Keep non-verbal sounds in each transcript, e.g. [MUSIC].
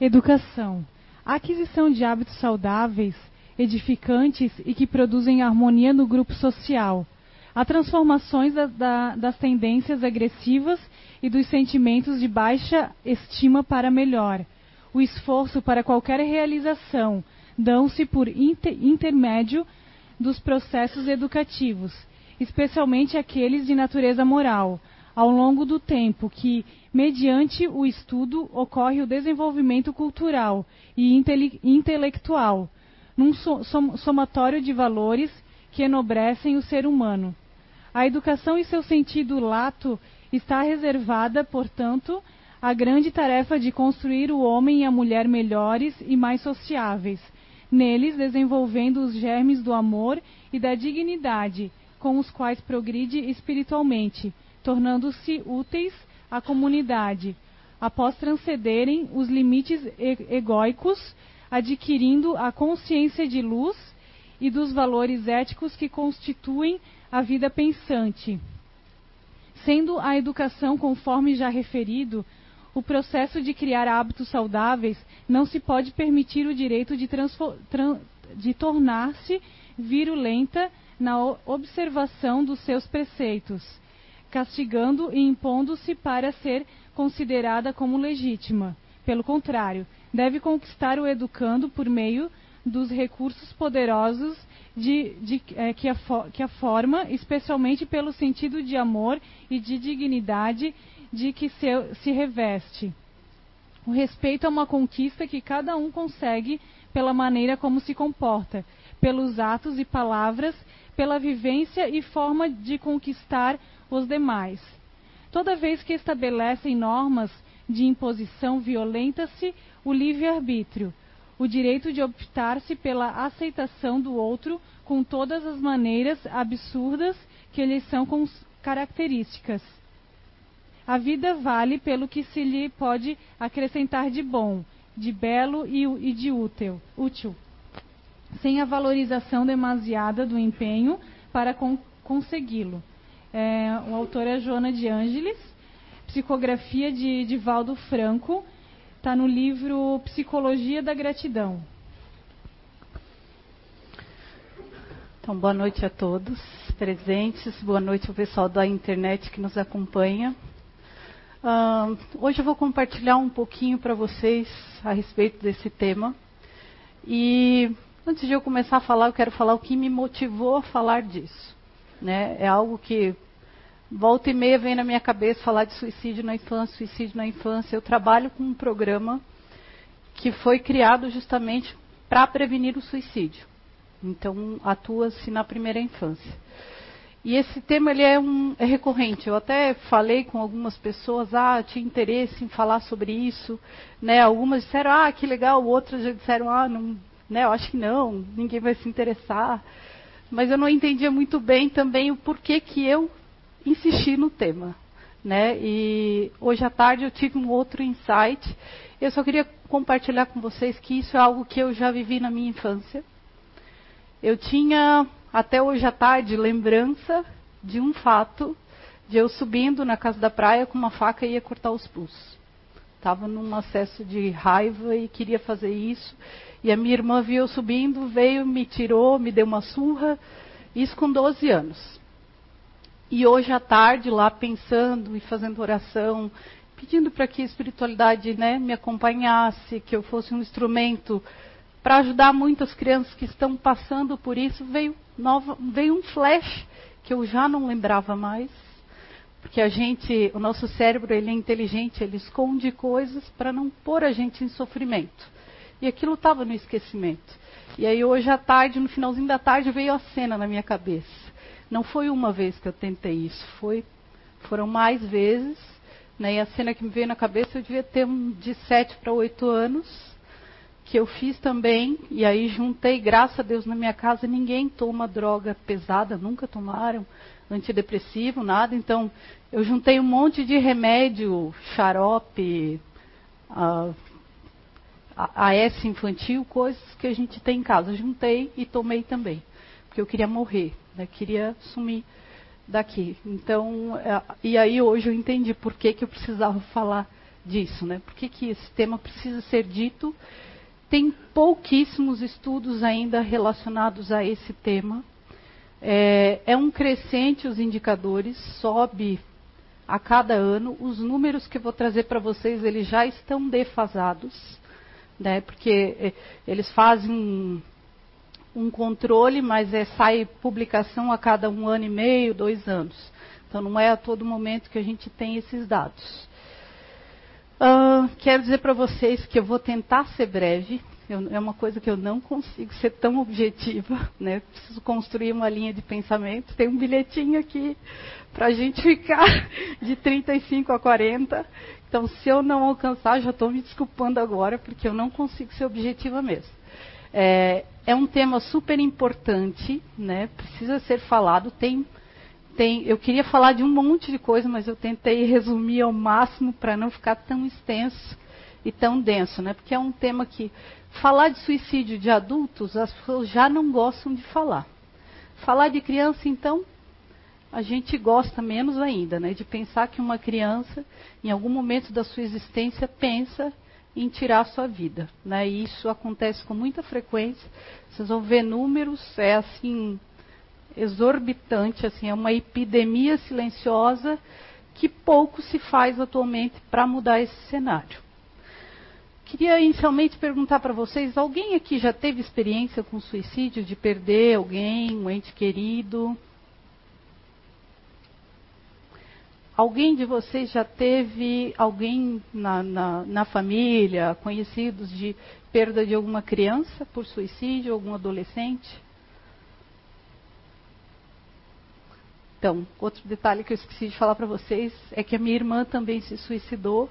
Educação. A aquisição de hábitos saudáveis, edificantes e que produzem harmonia no grupo social. A transformações da, da, das tendências agressivas e dos sentimentos de baixa estima para melhor. O esforço para qualquer realização dão-se por inter, intermédio dos processos educativos, especialmente aqueles de natureza moral, ao longo do tempo que, mediante o estudo, ocorre o desenvolvimento cultural e intele intelectual, num somatório de valores que enobrecem o ser humano. A educação em seu sentido lato está reservada, portanto, à grande tarefa de construir o homem e a mulher melhores e mais sociáveis, neles desenvolvendo os germes do amor e da dignidade, com os quais progride espiritualmente, tornando-se úteis à comunidade, após transcenderem os limites egóicos, adquirindo a consciência de luz e dos valores éticos que constituem a vida pensante. Sendo a educação, conforme já referido, o processo de criar hábitos saudáveis, não se pode permitir o direito de, de tornar-se virulenta na observação dos seus preceitos castigando e impondo-se para ser considerada como legítima. Pelo contrário, deve conquistar o educando por meio dos recursos poderosos de, de, é, que, a, que, a, forma, especialmente pelo sentido de amor e de dignidade de que se, se reveste. O respeito é uma conquista que cada um consegue pela maneira como se comporta, pelos atos e palavras, pela vivência e forma de conquistar os demais. Toda vez que estabelecem normas de imposição, violenta-se o livre-arbítrio, o direito de optar-se pela aceitação do outro com todas as maneiras absurdas que lhes são características. A vida vale pelo que se lhe pode acrescentar de bom, de belo e, de útil, útil, sem a valorização demasiada do empenho para consegui-lo. É, o autor é Joana de Ângeles, psicografia de Divaldo Franco, está no livro Psicologia da Gratidão. Então, boa noite a todos presentes, boa noite ao pessoal da internet que nos acompanha. Uh, hoje eu vou compartilhar um pouquinho para vocês a respeito desse tema. E antes de eu começar a falar, eu quero falar o que me motivou a falar disso. Né? É algo que volta e meia vem na minha cabeça falar de suicídio na infância, suicídio na infância. Eu trabalho com um programa que foi criado justamente para prevenir o suicídio. Então, atua-se na primeira infância. E esse tema ele é, um, é recorrente. Eu até falei com algumas pessoas, ah, tinha interesse em falar sobre isso. Né? Algumas disseram, ah, que legal. Outras já disseram, ah, não, né, eu acho que não, ninguém vai se interessar mas eu não entendia muito bem também o porquê que eu insisti no tema. Né? E hoje à tarde eu tive um outro insight. Eu só queria compartilhar com vocês que isso é algo que eu já vivi na minha infância. Eu tinha, até hoje à tarde, lembrança de um fato de eu subindo na casa da praia com uma faca e ia cortar os pulsos. Estava num acesso de raiva e queria fazer isso. E a minha irmã viu subindo, veio, me tirou, me deu uma surra. Isso com 12 anos. E hoje à tarde, lá pensando e fazendo oração, pedindo para que a espiritualidade né, me acompanhasse, que eu fosse um instrumento para ajudar muitas crianças que estão passando por isso, veio, nova, veio um flash que eu já não lembrava mais. Porque a gente, o nosso cérebro, ele é inteligente, ele esconde coisas para não pôr a gente em sofrimento. E aquilo estava no esquecimento. E aí hoje à tarde, no finalzinho da tarde, veio a cena na minha cabeça. Não foi uma vez que eu tentei isso, foi, foram mais vezes. Né? E a cena que me veio na cabeça, eu devia ter um, de sete para oito anos, que eu fiz também. E aí juntei, graças a Deus, na minha casa, ninguém toma droga pesada, nunca tomaram antidepressivo, nada. Então, eu juntei um monte de remédio, xarope, uh, AS infantil, coisas que a gente tem em casa. Juntei e tomei também, porque eu queria morrer, né? queria sumir daqui. Então, é, e aí hoje eu entendi por que, que eu precisava falar disso, né? Por que, que esse tema precisa ser dito? Tem pouquíssimos estudos ainda relacionados a esse tema. É, é um crescente os indicadores, sobe a cada ano. Os números que vou trazer para vocês, eles já estão defasados, né? Porque é, eles fazem um, um controle, mas é, sai publicação a cada um ano e meio, dois anos. Então não é a todo momento que a gente tem esses dados. Uh, quero dizer para vocês que eu vou tentar ser breve. Eu, é uma coisa que eu não consigo ser tão objetiva, [LAUGHS] né? Preciso construir uma linha de pensamento. Tem um bilhetinho aqui para a gente ficar [LAUGHS] de 35 a 40. Então, se eu não alcançar, já estou me desculpando agora, porque eu não consigo ser objetiva mesmo. É, é um tema super importante, né? Precisa ser falado. Tem tem, eu queria falar de um monte de coisa, mas eu tentei resumir ao máximo para não ficar tão extenso e tão denso, né? Porque é um tema que falar de suicídio de adultos as pessoas já não gostam de falar. Falar de criança, então, a gente gosta menos ainda, né? De pensar que uma criança, em algum momento da sua existência, pensa em tirar a sua vida, né? E isso acontece com muita frequência. Vocês vão ver números, é assim exorbitante, assim, é uma epidemia silenciosa que pouco se faz atualmente para mudar esse cenário. Queria inicialmente perguntar para vocês: alguém aqui já teve experiência com suicídio, de perder alguém, um ente querido? Alguém de vocês já teve alguém na, na, na, família, conhecidos de perda de alguma criança por suicídio, algum adolescente? Então, outro detalhe que eu esqueci de falar para vocês é que a minha irmã também se suicidou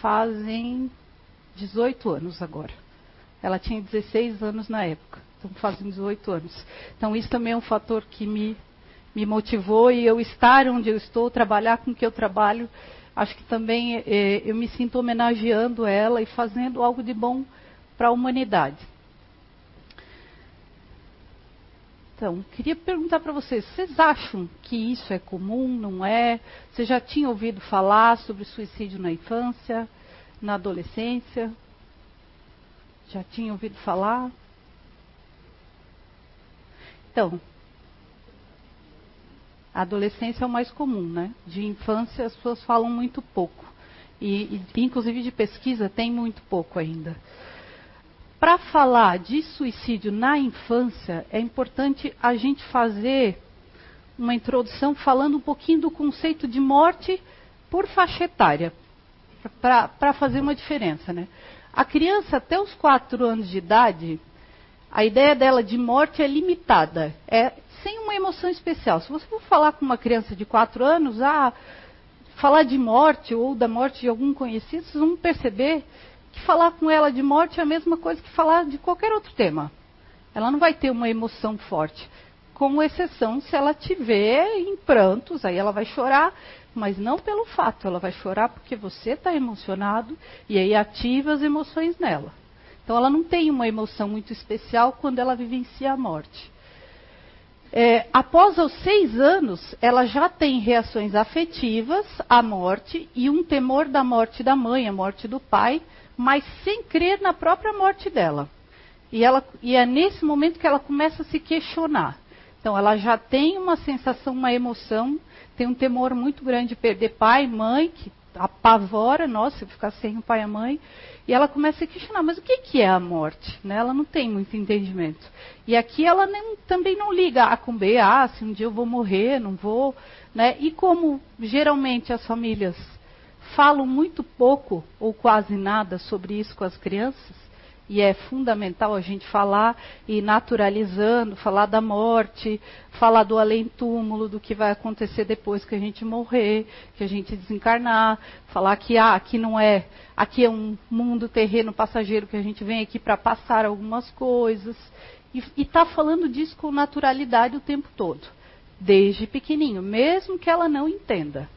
fazem 18 anos agora. Ela tinha 16 anos na época, então fazem 18 anos. Então, isso também é um fator que me, me motivou e eu estar onde eu estou, trabalhar com o que eu trabalho, acho que também é, eu me sinto homenageando ela e fazendo algo de bom para a humanidade. Então, queria perguntar para vocês: vocês acham que isso é comum, não é? Você já tinha ouvido falar sobre suicídio na infância, na adolescência? Já tinha ouvido falar? Então, a adolescência é o mais comum, né? De infância as pessoas falam muito pouco. E, e inclusive de pesquisa tem muito pouco ainda para falar de suicídio na infância, é importante a gente fazer uma introdução falando um pouquinho do conceito de morte por faixa etária, para fazer uma diferença. Né? A criança, até os 4 anos de idade, a ideia dela de morte é limitada, é sem uma emoção especial. Se você for falar com uma criança de 4 anos, ah, falar de morte ou da morte de algum conhecido, vocês vão perceber que falar com ela de morte é a mesma coisa que falar de qualquer outro tema. Ela não vai ter uma emoção forte. Com exceção se ela tiver em prantos, aí ela vai chorar, mas não pelo fato, ela vai chorar porque você está emocionado e aí ativa as emoções nela. Então ela não tem uma emoção muito especial quando ela vivencia a morte. É, após os seis anos, ela já tem reações afetivas à morte e um temor da morte da mãe, a morte do pai, mas sem crer na própria morte dela. E, ela, e é nesse momento que ela começa a se questionar. Então, ela já tem uma sensação, uma emoção, tem um temor muito grande de perder pai, mãe, que apavora, nossa, ficar sem o pai e a mãe. E ela começa a questionar, mas o que, que é a morte? Né? Ela não tem muito entendimento. E aqui ela nem, também não liga A com B, ah, se um dia eu vou morrer, não vou. Né? E como geralmente as famílias falam muito pouco ou quase nada sobre isso com as crianças, e é fundamental a gente falar e naturalizando, falar da morte, falar do além-túmulo, do que vai acontecer depois que a gente morrer, que a gente desencarnar, falar que ah, aqui não é, aqui é um mundo terreno passageiro que a gente vem aqui para passar algumas coisas. E está falando disso com naturalidade o tempo todo, desde pequenininho, mesmo que ela não entenda.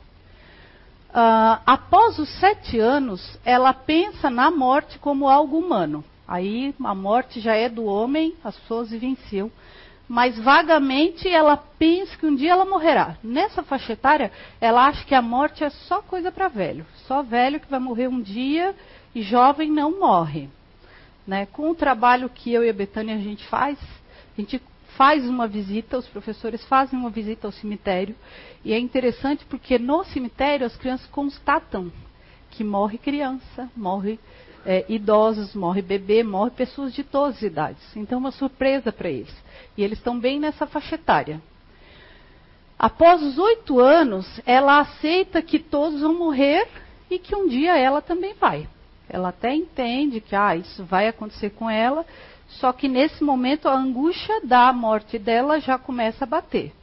Uh, após os sete anos, ela pensa na morte como algo humano. Aí a morte já é do homem, as pessoas vivenciam. mas vagamente ela pensa que um dia ela morrerá. Nessa faixa etária, ela acha que a morte é só coisa para velho. Só velho que vai morrer um dia e jovem não morre. Né? Com o trabalho que eu e a Betânia a gente faz, a gente faz uma visita, os professores fazem uma visita ao cemitério. E é interessante porque no cemitério as crianças constatam que morre criança, morre é, idosos, morre bebê, morre pessoas de todas as idades. Então, é uma surpresa para eles. E eles estão bem nessa faixa etária. Após os oito anos, ela aceita que todos vão morrer e que um dia ela também vai. Ela até entende que ah, isso vai acontecer com ela, só que nesse momento a angústia da morte dela já começa a bater.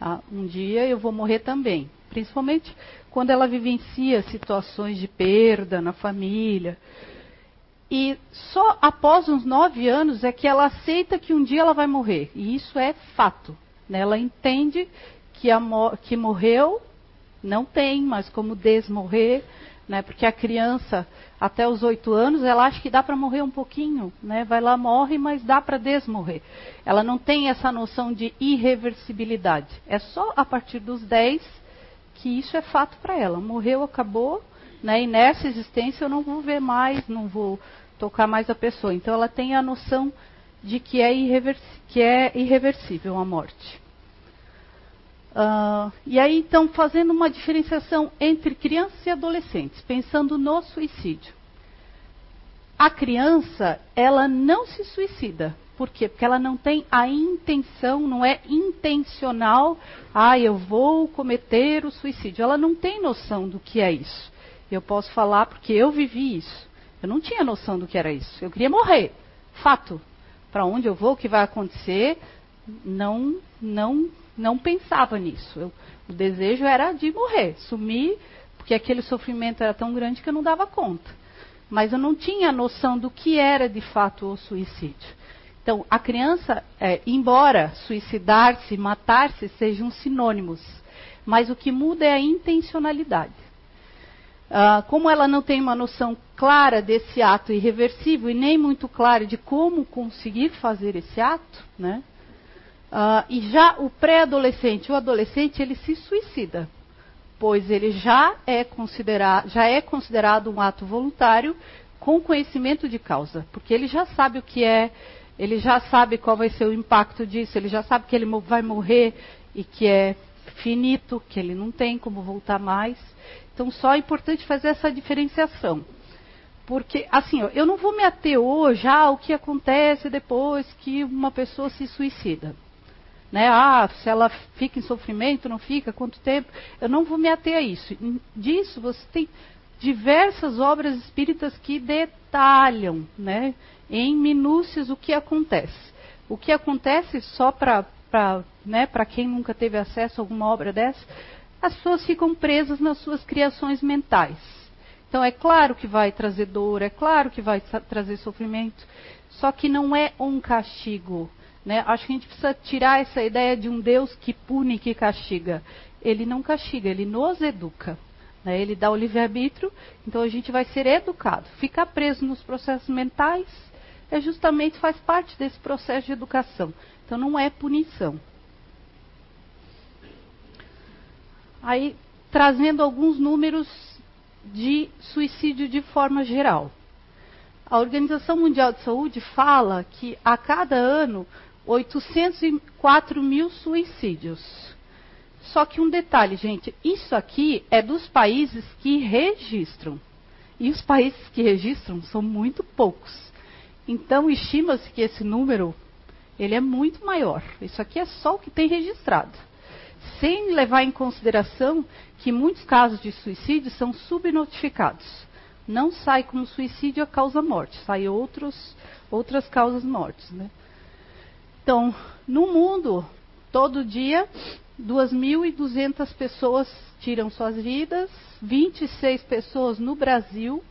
Ah, um dia eu vou morrer também. Principalmente quando ela vivencia situações de perda na família. E só após uns nove anos é que ela aceita que um dia ela vai morrer. E isso é fato. Né? Ela entende que, a, que morreu, não tem, mas como desmorrer, né? porque a criança, até os oito anos, ela acha que dá para morrer um pouquinho. Né? Vai lá, morre, mas dá para desmorrer. Ela não tem essa noção de irreversibilidade. É só a partir dos dez que isso é fato para ela. Morreu, acabou. Né? E nessa existência eu não vou ver mais, não vou tocar mais a pessoa. Então ela tem a noção de que é, que é irreversível a morte. Uh, e aí, então, fazendo uma diferenciação entre crianças e adolescentes, pensando no suicídio. A criança, ela não se suicida. Por quê? Porque ela não tem a intenção, não é intencional, ah, eu vou cometer o suicídio. Ela não tem noção do que é isso. Eu posso falar porque eu vivi isso. Eu não tinha noção do que era isso. Eu queria morrer. Fato. Para onde eu vou, o que vai acontecer, não, não, não pensava nisso. Eu, o desejo era de morrer, sumir, porque aquele sofrimento era tão grande que eu não dava conta. Mas eu não tinha noção do que era de fato o suicídio. Então, a criança, é, embora suicidar-se, matar-se sejam sinônimos, mas o que muda é a intencionalidade. Uh, como ela não tem uma noção clara desse ato irreversível e nem muito clara de como conseguir fazer esse ato, né? Uh, e já o pré-adolescente, o adolescente, ele se suicida, pois ele já é, já é considerado um ato voluntário com conhecimento de causa, porque ele já sabe o que é, ele já sabe qual vai ser o impacto disso, ele já sabe que ele vai morrer e que é finito, que ele não tem como voltar mais. Então, só é importante fazer essa diferenciação. Porque, assim, eu não vou me ater hoje ao que acontece depois que uma pessoa se suicida. Né? Ah, se ela fica em sofrimento, não fica, quanto tempo? Eu não vou me ater a isso. Disso você tem diversas obras espíritas que detalham, né, em minúcias o que acontece. O que acontece só para né, quem nunca teve acesso a alguma obra dessa, as pessoas ficam presas nas suas criações mentais. Então é claro que vai trazer dor, é claro que vai trazer sofrimento, só que não é um castigo. Né? Acho que a gente precisa tirar essa ideia de um Deus que pune, que castiga. Ele não castiga, ele nos educa. Né? Ele dá o livre-arbítrio, então a gente vai ser educado. Ficar preso nos processos mentais é justamente faz parte desse processo de educação. Então não é punição. Aí, trazendo alguns números de suicídio de forma geral. A Organização Mundial de Saúde fala que a cada ano 804 mil suicídios. Só que um detalhe, gente, isso aqui é dos países que registram. E os países que registram são muito poucos. Então estima-se que esse número ele é muito maior. Isso aqui é só o que tem registrado sem levar em consideração que muitos casos de suicídio são subnotificados. Não sai como suicídio a causa morte, sai outros, outras causas mortes. Né? Então, no mundo, todo dia, 2.200 pessoas tiram suas vidas, 26 pessoas no Brasil,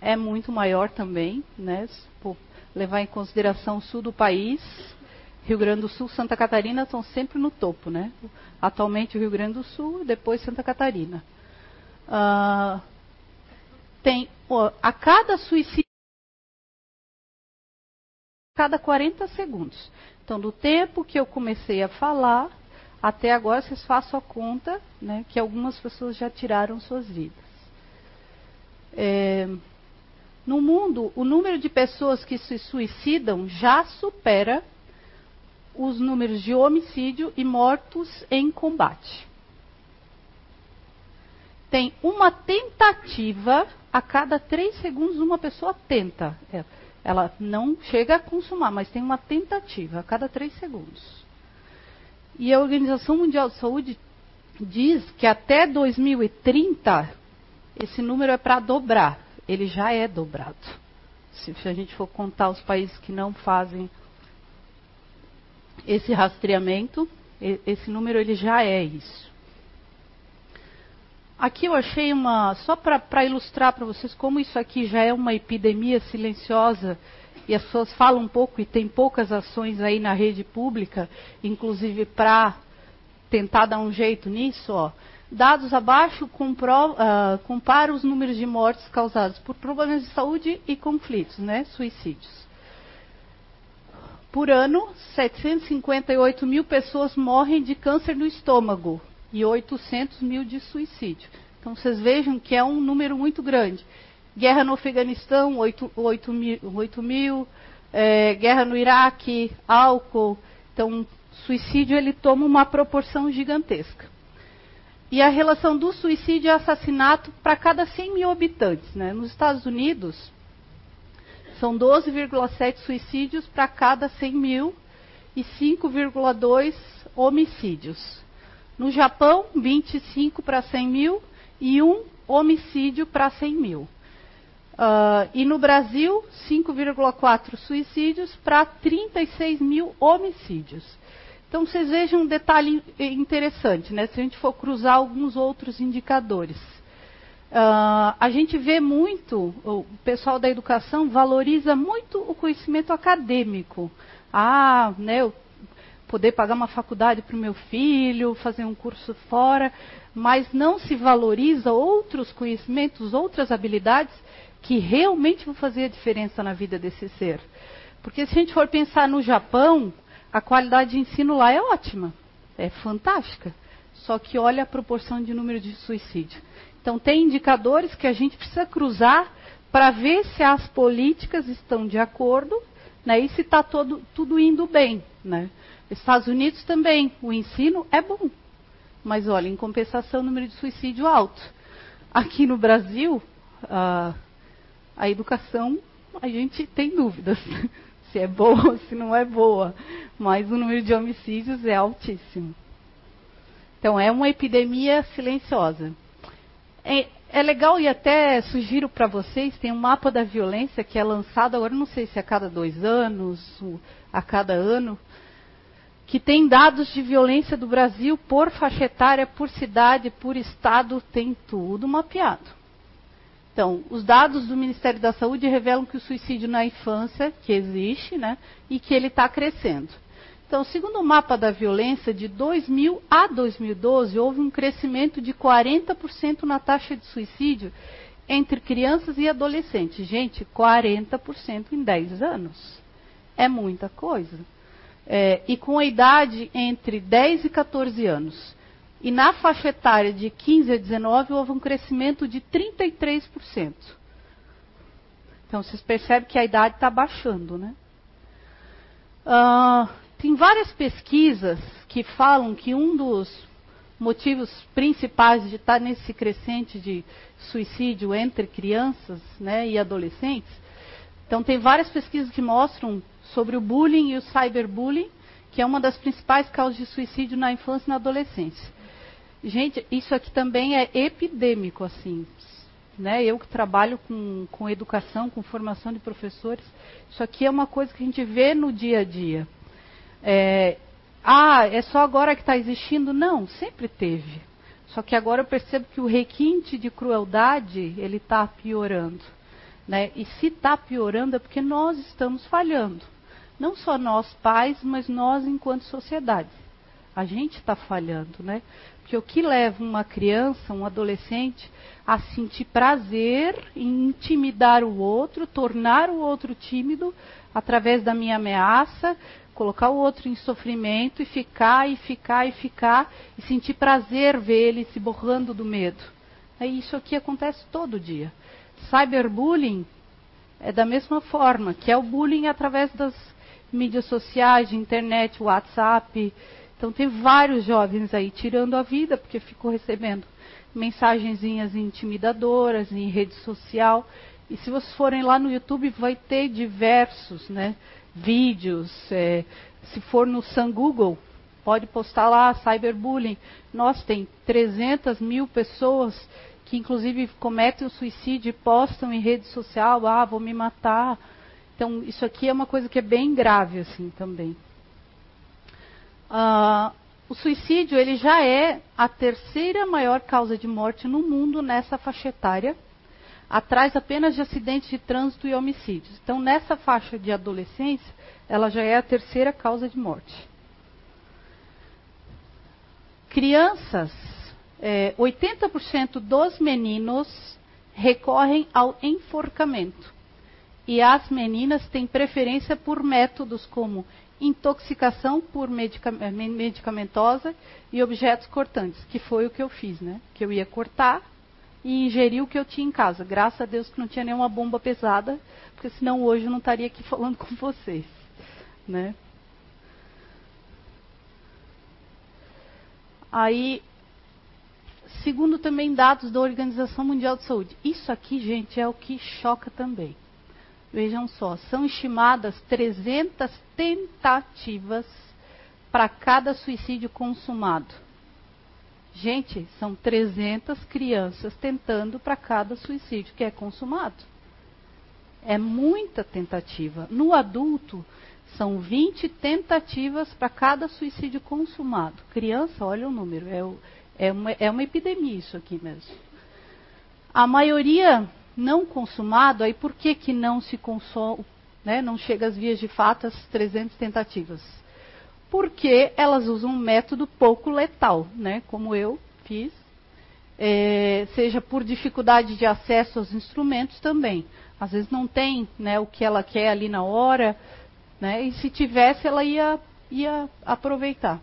é muito maior também, né? Levar em consideração o sul do país, Rio Grande do Sul, Santa Catarina estão sempre no topo, né? Atualmente o Rio Grande do Sul, depois Santa Catarina. Uh, tem a cada suicídio cada 40 segundos. Então, do tempo que eu comecei a falar, até agora vocês façam a conta né, que algumas pessoas já tiraram suas vidas. É, no mundo, o número de pessoas que se suicidam já supera os números de homicídio e mortos em combate. Tem uma tentativa a cada três segundos, uma pessoa tenta. É, ela não chega a consumar, mas tem uma tentativa a cada três segundos. E a Organização Mundial de Saúde diz que até 2030 esse número é para dobrar. Ele já é dobrado. Se a gente for contar os países que não fazem esse rastreamento, esse número ele já é isso. Aqui eu achei uma, só para ilustrar para vocês como isso aqui já é uma epidemia silenciosa e as pessoas falam um pouco e tem poucas ações aí na rede pública, inclusive para tentar dar um jeito nisso, ó. Dados abaixo compro, uh, compara os números de mortes causados por problemas de saúde e conflitos, né, suicídios. Por ano, 758 mil pessoas morrem de câncer no estômago e 800 mil de suicídio. Então vocês vejam que é um número muito grande. Guerra no Afeganistão, 8, 8 mil, 8 mil é, guerra no Iraque, álcool. Então, suicídio ele toma uma proporção gigantesca. E a relação do suicídio e assassinato para cada 100 mil habitantes. Né? Nos Estados Unidos, são 12,7 suicídios para cada 100 mil e 5,2 homicídios. No Japão, 25 para 100 mil e 1 homicídio para 100 mil. Uh, e no Brasil, 5,4 suicídios para 36 mil homicídios. Então vocês vejam um detalhe interessante, né? Se a gente for cruzar alguns outros indicadores. Uh, a gente vê muito, o pessoal da educação valoriza muito o conhecimento acadêmico. Ah, né, eu poder pagar uma faculdade para o meu filho, fazer um curso fora, mas não se valoriza outros conhecimentos, outras habilidades que realmente vão fazer a diferença na vida desse ser. Porque se a gente for pensar no Japão, a qualidade de ensino lá é ótima, é fantástica. Só que olha a proporção de número de suicídio. Então, tem indicadores que a gente precisa cruzar para ver se as políticas estão de acordo né, e se está tudo indo bem. Né. Estados Unidos também, o ensino é bom. Mas, olha, em compensação, o número de suicídio alto. Aqui no Brasil, a, a educação, a gente tem dúvidas [LAUGHS] se é boa ou se não é boa. Mas o número de homicídios é altíssimo. Então, é uma epidemia silenciosa. É, é legal e até sugiro para vocês, tem um mapa da violência que é lançado agora, não sei se é a cada dois anos, a cada ano, que tem dados de violência do Brasil por faixa etária, por cidade, por estado, tem tudo mapeado. Então, os dados do Ministério da Saúde revelam que o suicídio na infância, que existe, né, e que ele está crescendo. Então, segundo o mapa da violência, de 2000 a 2012, houve um crescimento de 40% na taxa de suicídio entre crianças e adolescentes. Gente, 40% em 10 anos. É muita coisa. É, e com a idade entre 10 e 14 anos. E na faixa etária de 15 a 19, houve um crescimento de 33%. Então, vocês percebem que a idade está baixando, né? Uh, tem várias pesquisas que falam que um dos motivos principais de estar nesse crescente de suicídio entre crianças né, e adolescentes. Então, tem várias pesquisas que mostram sobre o bullying e o cyberbullying, que é uma das principais causas de suicídio na infância e na adolescência. Gente, isso aqui também é epidêmico, assim. Né? Eu que trabalho com, com educação, com formação de professores, isso aqui é uma coisa que a gente vê no dia a dia. É, ah, é só agora que está existindo? Não, sempre teve. Só que agora eu percebo que o requinte de crueldade ele está piorando. Né? E se está piorando é porque nós estamos falhando. Não só nós pais, mas nós enquanto sociedade. A gente está falhando, né? Porque o que leva uma criança, um adolescente, a sentir prazer em intimidar o outro, tornar o outro tímido através da minha ameaça, colocar o outro em sofrimento e ficar e ficar e ficar e sentir prazer ver ele se borrando do medo. É isso aqui acontece todo dia. Cyberbullying é da mesma forma, que é o bullying através das mídias sociais, de internet, WhatsApp. Então tem vários jovens aí tirando a vida porque ficou recebendo mensagenzinhas intimidadoras em rede social. E se vocês forem lá no YouTube, vai ter diversos né, vídeos. É, se for no Sun Google, pode postar lá cyberbullying. Nós tem 300 mil pessoas que inclusive cometem o suicídio e postam em rede social, ah, vou me matar. Então, isso aqui é uma coisa que é bem grave, assim, também. Uh, o suicídio, ele já é a terceira maior causa de morte no mundo nessa faixa etária, atrás apenas de acidentes de trânsito e homicídios. Então, nessa faixa de adolescência, ela já é a terceira causa de morte. Crianças é, 80% dos meninos recorrem ao enforcamento. E as meninas têm preferência por métodos como intoxicação por medica medicamentosa e objetos cortantes, que foi o que eu fiz, né? Que eu ia cortar e ingerir o que eu tinha em casa. Graças a Deus que não tinha nenhuma bomba pesada, porque senão hoje eu não estaria aqui [LAUGHS] falando com vocês, né? Aí segundo também dados da Organização Mundial de Saúde. Isso aqui, gente, é o que choca também. Vejam só, são estimadas 300 tentativas para cada suicídio consumado. Gente, são 300 crianças tentando para cada suicídio que é consumado. É muita tentativa. No adulto, são 20 tentativas para cada suicídio consumado. Criança, olha o número, é o, é uma, é uma epidemia isso aqui mesmo. A maioria não consumado, aí por que, que não se consome, né, não chega às vias de fato as 300 tentativas? Porque elas usam um método pouco letal, né, como eu fiz, é, seja por dificuldade de acesso aos instrumentos também. Às vezes não tem né, o que ela quer ali na hora, né, e se tivesse ela ia, ia aproveitar.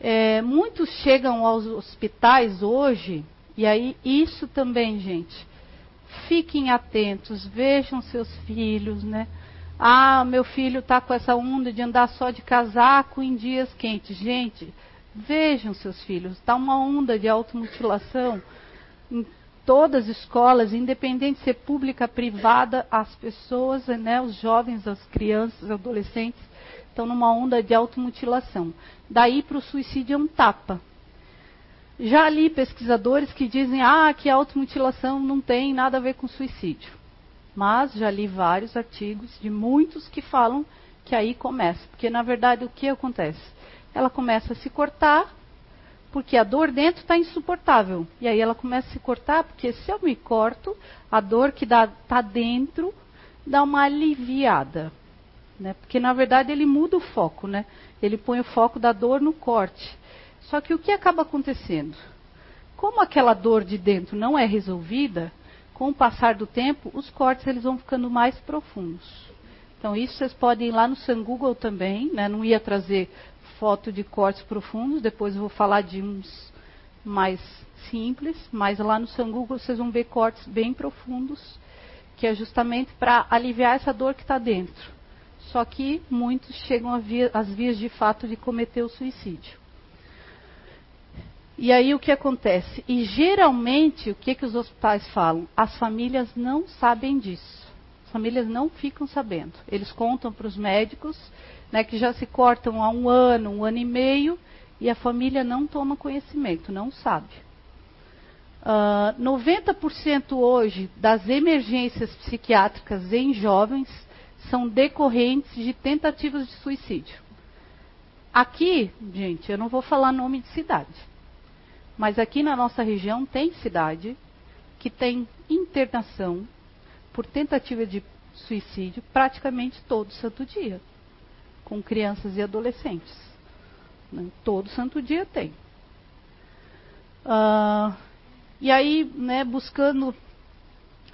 É, muitos chegam aos hospitais hoje, e aí isso também, gente. Fiquem atentos, vejam seus filhos, né? Ah, meu filho está com essa onda de andar só de casaco em dias quentes. Gente, vejam seus filhos. Está uma onda de automutilação em todas as escolas, independente de ser pública, privada, as pessoas, né, os jovens, as crianças, adolescentes, estão numa onda de automutilação. Daí para o suicídio é um tapa. Já li pesquisadores que dizem ah, que a automutilação não tem nada a ver com suicídio. Mas já li vários artigos de muitos que falam que aí começa. Porque na verdade o que acontece? Ela começa a se cortar, porque a dor dentro está insuportável. E aí ela começa a se cortar, porque se eu me corto, a dor que está dentro dá uma aliviada. Né? Porque na verdade ele muda o foco, né? Ele põe o foco da dor no corte. Só que o que acaba acontecendo? Como aquela dor de dentro não é resolvida, com o passar do tempo, os cortes eles vão ficando mais profundos. Então isso vocês podem ir lá no Sun Google também, né? Não ia trazer foto de cortes profundos, depois eu vou falar de uns mais simples, mas lá no Sun Google vocês vão ver cortes bem profundos, que é justamente para aliviar essa dor que está dentro. Só que muitos chegam às vias de fato de cometer o suicídio. E aí o que acontece? E geralmente o que, que os hospitais falam? As famílias não sabem disso. As famílias não ficam sabendo. Eles contam para os médicos né, que já se cortam há um ano, um ano e meio, e a família não toma conhecimento, não sabe. Uh, ah, 90% hoje das emergências psiquiátricas em jovens são decorrentes de tentativas de suicídio. Aqui, gente, eu não vou falar nome de cidade, mas aqui na nossa região tem cidade que tem internação por tentativa de suicídio praticamente todo santo dia, com crianças e adolescentes. Né? Todo santo dia tem. Uh, e aí, né, buscando,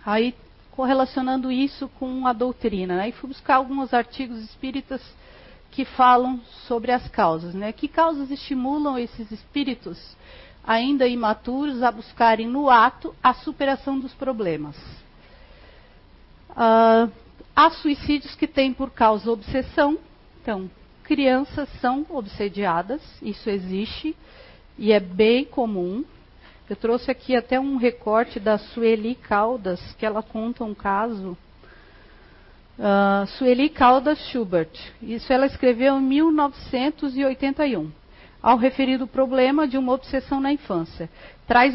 aí correlacionando isso com a doutrina, né, e fui buscar alguns artigos espíritas que falam sobre as causas, né? Que causas estimulam esses espíritos ainda imaturos a buscarem no ato a superação dos problemas? Uh, há suicídios que têm por causa obsessão, então crianças são obsediadas, isso existe e é bem comum. Eu trouxe aqui até um recorte da Sueli Caldas, que ela conta um caso Uh, Sueli Caldas Schubert. Isso ela escreveu em 1981. Ao referir o problema de uma obsessão na infância. Traz,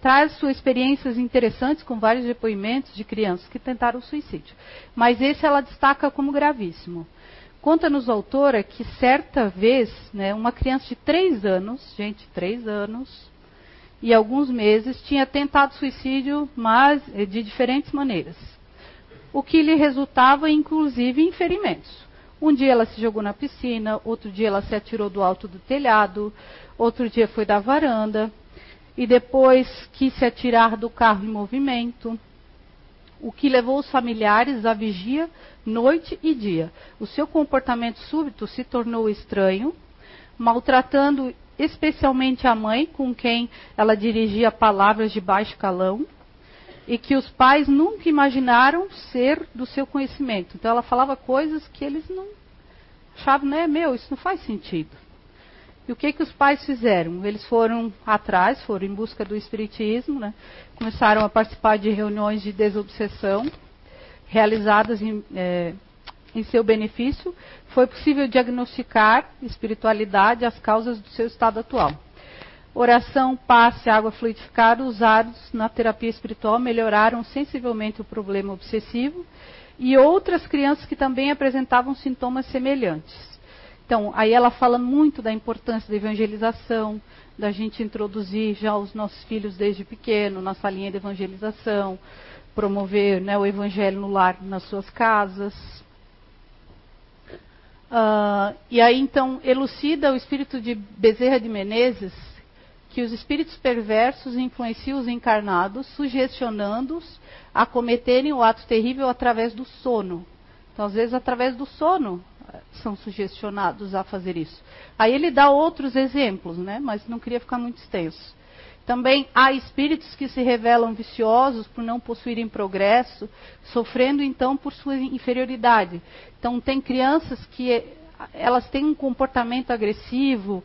traz suas experiências interessantes com vários depoimentos de crianças que tentaram suicídio. Mas esse ela destaca como gravíssimo. Conta-nos a autora que certa vez, né, uma criança de três anos, gente, três anos, e alguns meses, tinha tentado suicídio, mas de diferentes maneiras o que lhe resultava inclusive em ferimentos. Um dia ela se jogou na piscina, outro dia ela se atirou do alto do telhado, outro dia foi da varanda, e depois quis se atirar do carro em movimento, o que levou os familiares à vigia noite e dia. O seu comportamento súbito se tornou estranho, maltratando especialmente a mãe, com quem ela dirigia palavras de baixo calão, e que os pais nunca imaginaram ser do seu conhecimento. Então ela falava coisas que eles não achavam, né, meu, isso não faz sentido. E o que que os pais fizeram? Eles foram atrás, foram em busca do espiritismo, né? Começaram a participar de reuniões de desobsessão realizadas em, é, em seu benefício. Foi possível diagnosticar espiritualidade, as causas do seu estado atual. Oração, passe, água fluidificada, usados na terapia espiritual, melhoraram sensivelmente o problema obsessivo e outras crianças que também apresentavam sintomas semelhantes. Então, aí ela fala muito da importância da evangelização, da gente introduzir já os nossos filhos desde pequeno, nossa linha de evangelização, promover né, o evangelho no lar, nas suas casas. Uh, e aí, então, elucida o espírito de Bezerra de Menezes, que os espíritos perversos influenciam os encarnados, sugestionando-os a cometerem o ato terrível através do sono. Então, às vezes, através do sono, eh, são sugestionados a fazer isso. Aí ele dá outros exemplos, né? mas não queria ficar muito extenso. Também há espíritos que se revelam viciosos por não possuírem progresso, sofrendo então por sua inferioridade. Então, tem crianças que eh, elas têm um comportamento agressivo,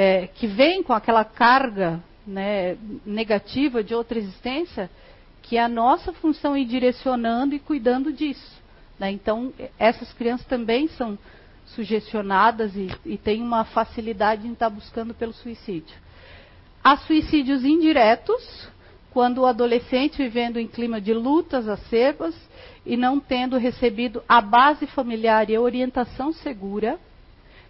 é, que vem com aquela carga né, negativa de outra existência, que é a nossa função ir direcionando e cuidando disso. Né? Então, essas crianças também são sugestionadas e, e têm uma facilidade em estar buscando pelo suicídio. Há suicídios indiretos, quando o adolescente vivendo em clima de lutas acerbas e não tendo recebido a base familiar e a orientação segura,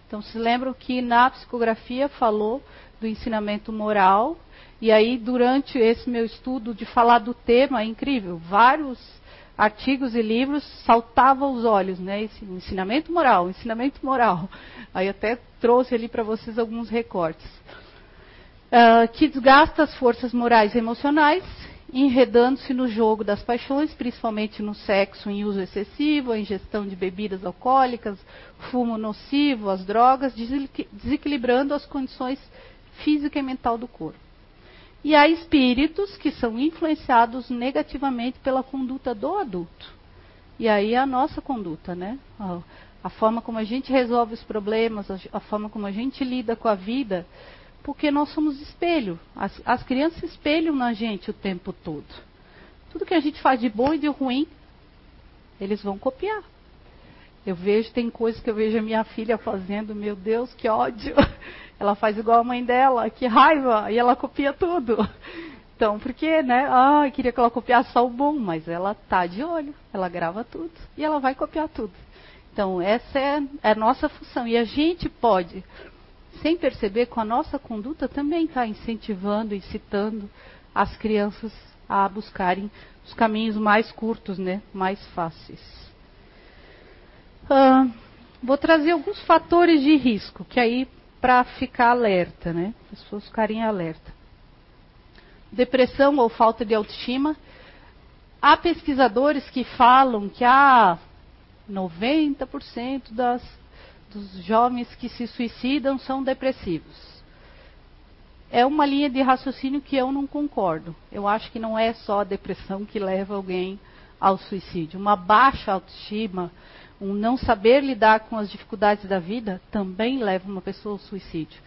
então, se lembram que na psicografia falou do ensinamento moral, e aí, durante esse meu estudo de falar do tema, é incrível, vários artigos e livros saltavam os olhos, né? Esse ensinamento moral, ensinamento moral. Aí até trouxe ali para vocês alguns recortes. Uh, que desgasta as forças morais e emocionais, enredando-se no jogo das paixões, principalmente no sexo em uso excessivo, a ingestão de bebidas alcoólicas, fumo nocivo, as drogas, desequilibrando as condições física e mental do corpo. E há espíritos que são influenciados negativamente pela conduta do adulto. E aí é a nossa conduta, né? A forma como a gente resolve os problemas, a forma como a gente lida com a vida, porque nós somos espelho. As, as crianças espelham na gente o tempo todo. Tudo que a gente faz de bom e de ruim, eles vão copiar. Eu vejo, tem coisas que eu vejo a minha filha fazendo, meu Deus, que ódio. [LAUGHS] Ela faz igual a mãe dela, que raiva, e ela copia tudo. Então, porque, né? Ah, queria que ela copiasse só o bom, mas ela tá de olho, ela grava tudo e ela vai copiar tudo. Então, essa é, é a nossa função. E a gente pode sem perceber, com a nossa conduta, também está incentivando, incitando as crianças a buscarem os caminhos mais curtos, né, mais fáceis. Uh, vou trazer alguns fatores de risco, que aí para ficar alerta, né, as pessoas ficarem alerta. depressão ou falta de autoestima. Há pesquisadores que falam que há 90% das, dos jovens que se suicidam são depressivos. É uma linha de raciocínio que eu não concordo. Eu acho que não é só a depressão que leva alguém ao suicídio. Uma baixa autoestima, um não saber lidar com as dificuldades da vida, também leva uma pessoa ao suicídio.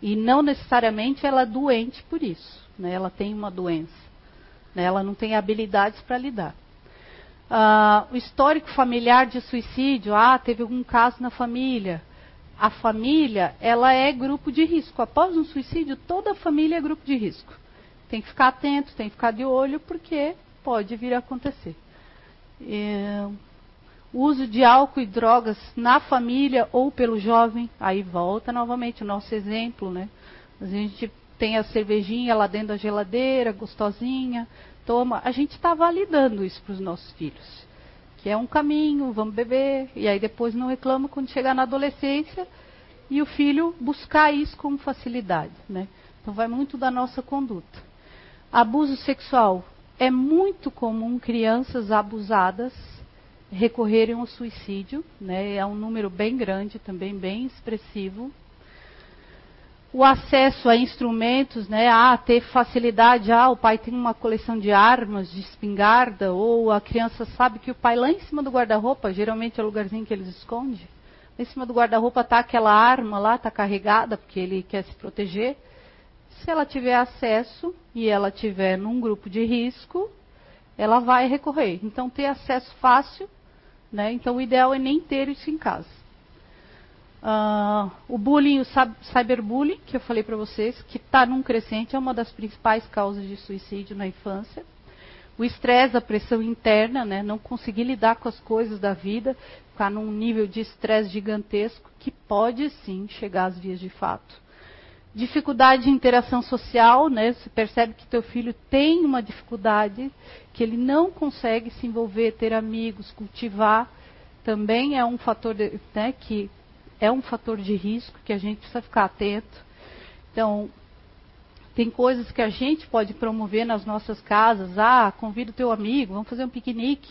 E não necessariamente ela é doente por isso. Né? Ela tem uma doença. Né? Ela não tem habilidades para lidar. Uh, o histórico familiar de suicídio, ah, teve algum caso na família. A família, ela é grupo de risco. Após um suicídio, toda a família é grupo de risco. Tem que ficar atento, tem que ficar de olho, porque pode vir a acontecer. É, o uso de álcool e drogas na família ou pelo jovem, aí volta novamente o nosso exemplo, né? A gente tem a cervejinha lá dentro da geladeira, gostosinha, A gente está validando isso para os nossos filhos. Que é um caminho, vamos beber, e aí depois não reclama quando chegar na adolescência e o filho buscar isso com facilidade. Né? Então vai muito da nossa conduta. Abuso sexual. É muito comum crianças abusadas recorrerem ao suicídio, né? é um número bem grande, também bem expressivo o acesso a instrumentos, né, a ter facilidade, ah, o pai tem uma coleção de armas, de espingarda, ou a criança sabe que o pai lá em cima do guarda-roupa, geralmente é o lugarzinho que eles escondem, em cima do guarda-roupa está aquela arma lá, está carregada, porque ele quer se proteger. Se ela tiver acesso e ela tiver num grupo de risco, ela vai recorrer. Então, ter acesso fácil, né? Então, o ideal é nem ter isso em casa. Uh, o bullying, o cyberbullying, que eu falei para vocês, que está num crescente, é uma das principais causas de suicídio na infância. O estresse, a pressão interna, né, não conseguir lidar com as coisas da vida, ficar num nível de estresse gigantesco, que pode sim chegar às vias de fato. Dificuldade de interação social, né, você percebe que teu filho tem uma dificuldade, que ele não consegue se envolver, ter amigos, cultivar, também é um fator né, que é um fator de risco que a gente precisa ficar atento. Então, tem coisas que a gente pode promover nas nossas casas. Ah, convida o teu amigo, vamos fazer um piquenique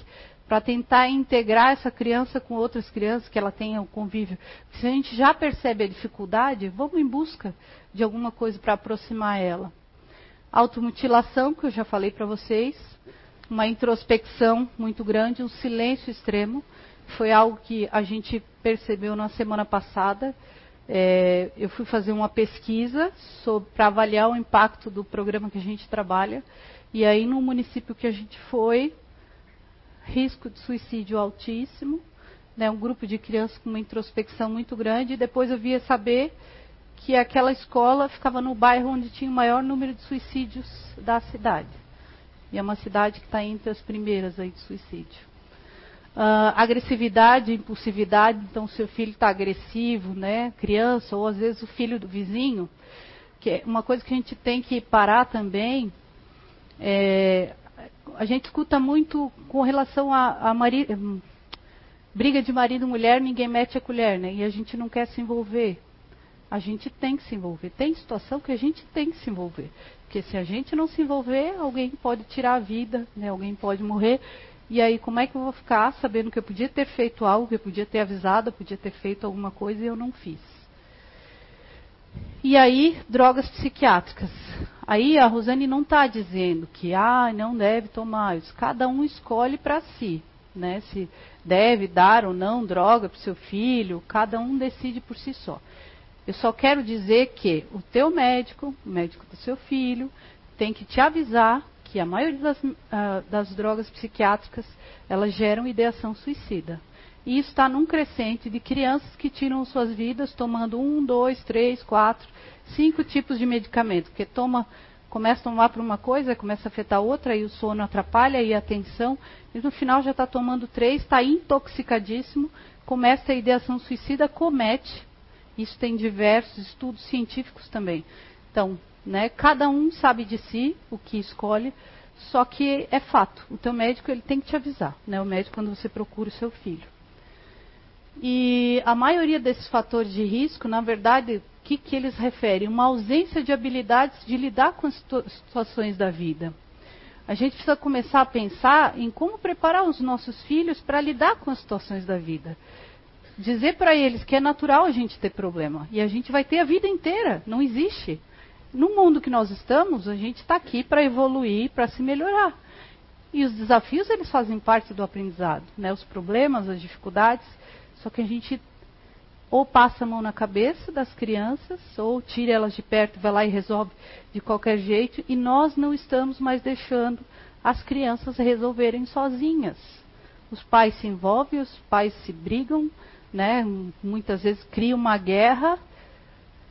para tentar integrar essa criança com outras crianças que ela tenha um convívio. Se a gente já percebe a dificuldade, vamos em busca de alguma coisa para aproximar ela. Automutilação, que eu já falei para vocês, uma introspecção muito grande, um silêncio extremo foi algo que a gente percebeu na semana passada. É, eu fui fazer uma pesquisa para avaliar o impacto do programa que a gente trabalha. E aí, no município que a gente foi, risco de suicídio altíssimo, né, um grupo de crianças com uma introspecção muito grande. E depois eu via saber que aquela escola ficava no bairro onde tinha o maior número de suicídios da cidade. E é uma cidade que está entre as primeiras aí de suicídio. Uh, agressividade, impulsividade, então seu filho está agressivo, né, criança, ou às vezes o filho do vizinho, que é uma coisa que a gente tem que parar também, é, a gente escuta muito com relação a, a mari, briga de marido e mulher, ninguém mete a colher, né, e a gente não quer se envolver. A gente tem que se envolver. Tem situação que a gente tem que se envolver. Porque se a gente não se envolver, alguém pode tirar a vida, né, alguém pode morrer. E aí, como é que eu vou ficar sabendo que eu podia ter feito algo, que eu podia ter avisado, eu podia ter feito alguma coisa e eu não fiz? E aí, drogas psiquiátricas. Aí a Rosane não está dizendo que ah, não deve tomar isso. Cada um escolhe para si, né? Se deve dar ou não droga para o seu filho, cada um decide por si só. Eu só quero dizer que o teu médico, o médico do seu filho, tem que te avisar que a maioria das, uh, das drogas psiquiátricas elas geram ideação suicida. E isso está num crescente de crianças que tiram suas vidas tomando um, dois, três, quatro, cinco tipos de medicamento, que toma, começa a tomar para uma coisa, começa a afetar outra, e o sono atrapalha, e a atenção, e no final já está tomando três, está intoxicadíssimo, começa a ideação suicida, comete. Isso tem diversos estudos científicos também. Então, né? Cada um sabe de si o que escolhe, só que é fato. O teu médico ele tem que te avisar, né? O médico quando você procura o seu filho. E a maioria desses fatores de risco, na verdade, que, que eles referem? Uma ausência de habilidades de lidar com as situações da vida. A gente precisa começar a pensar em como preparar os nossos filhos para lidar com as situações da vida. Dizer para eles que é natural a gente ter problema e a gente vai ter a vida inteira, não existe. No mundo que nós estamos, a gente está aqui para evoluir, para se melhorar. E os desafios, eles fazem parte do aprendizado, né? Os problemas, as dificuldades, só que a gente ou passa a mão na cabeça das crianças, ou tira elas de perto, vai lá e resolve de qualquer jeito, e nós não estamos mais deixando as crianças resolverem sozinhas. Os pais se envolvem, os pais se brigam, né? muitas vezes criam uma guerra,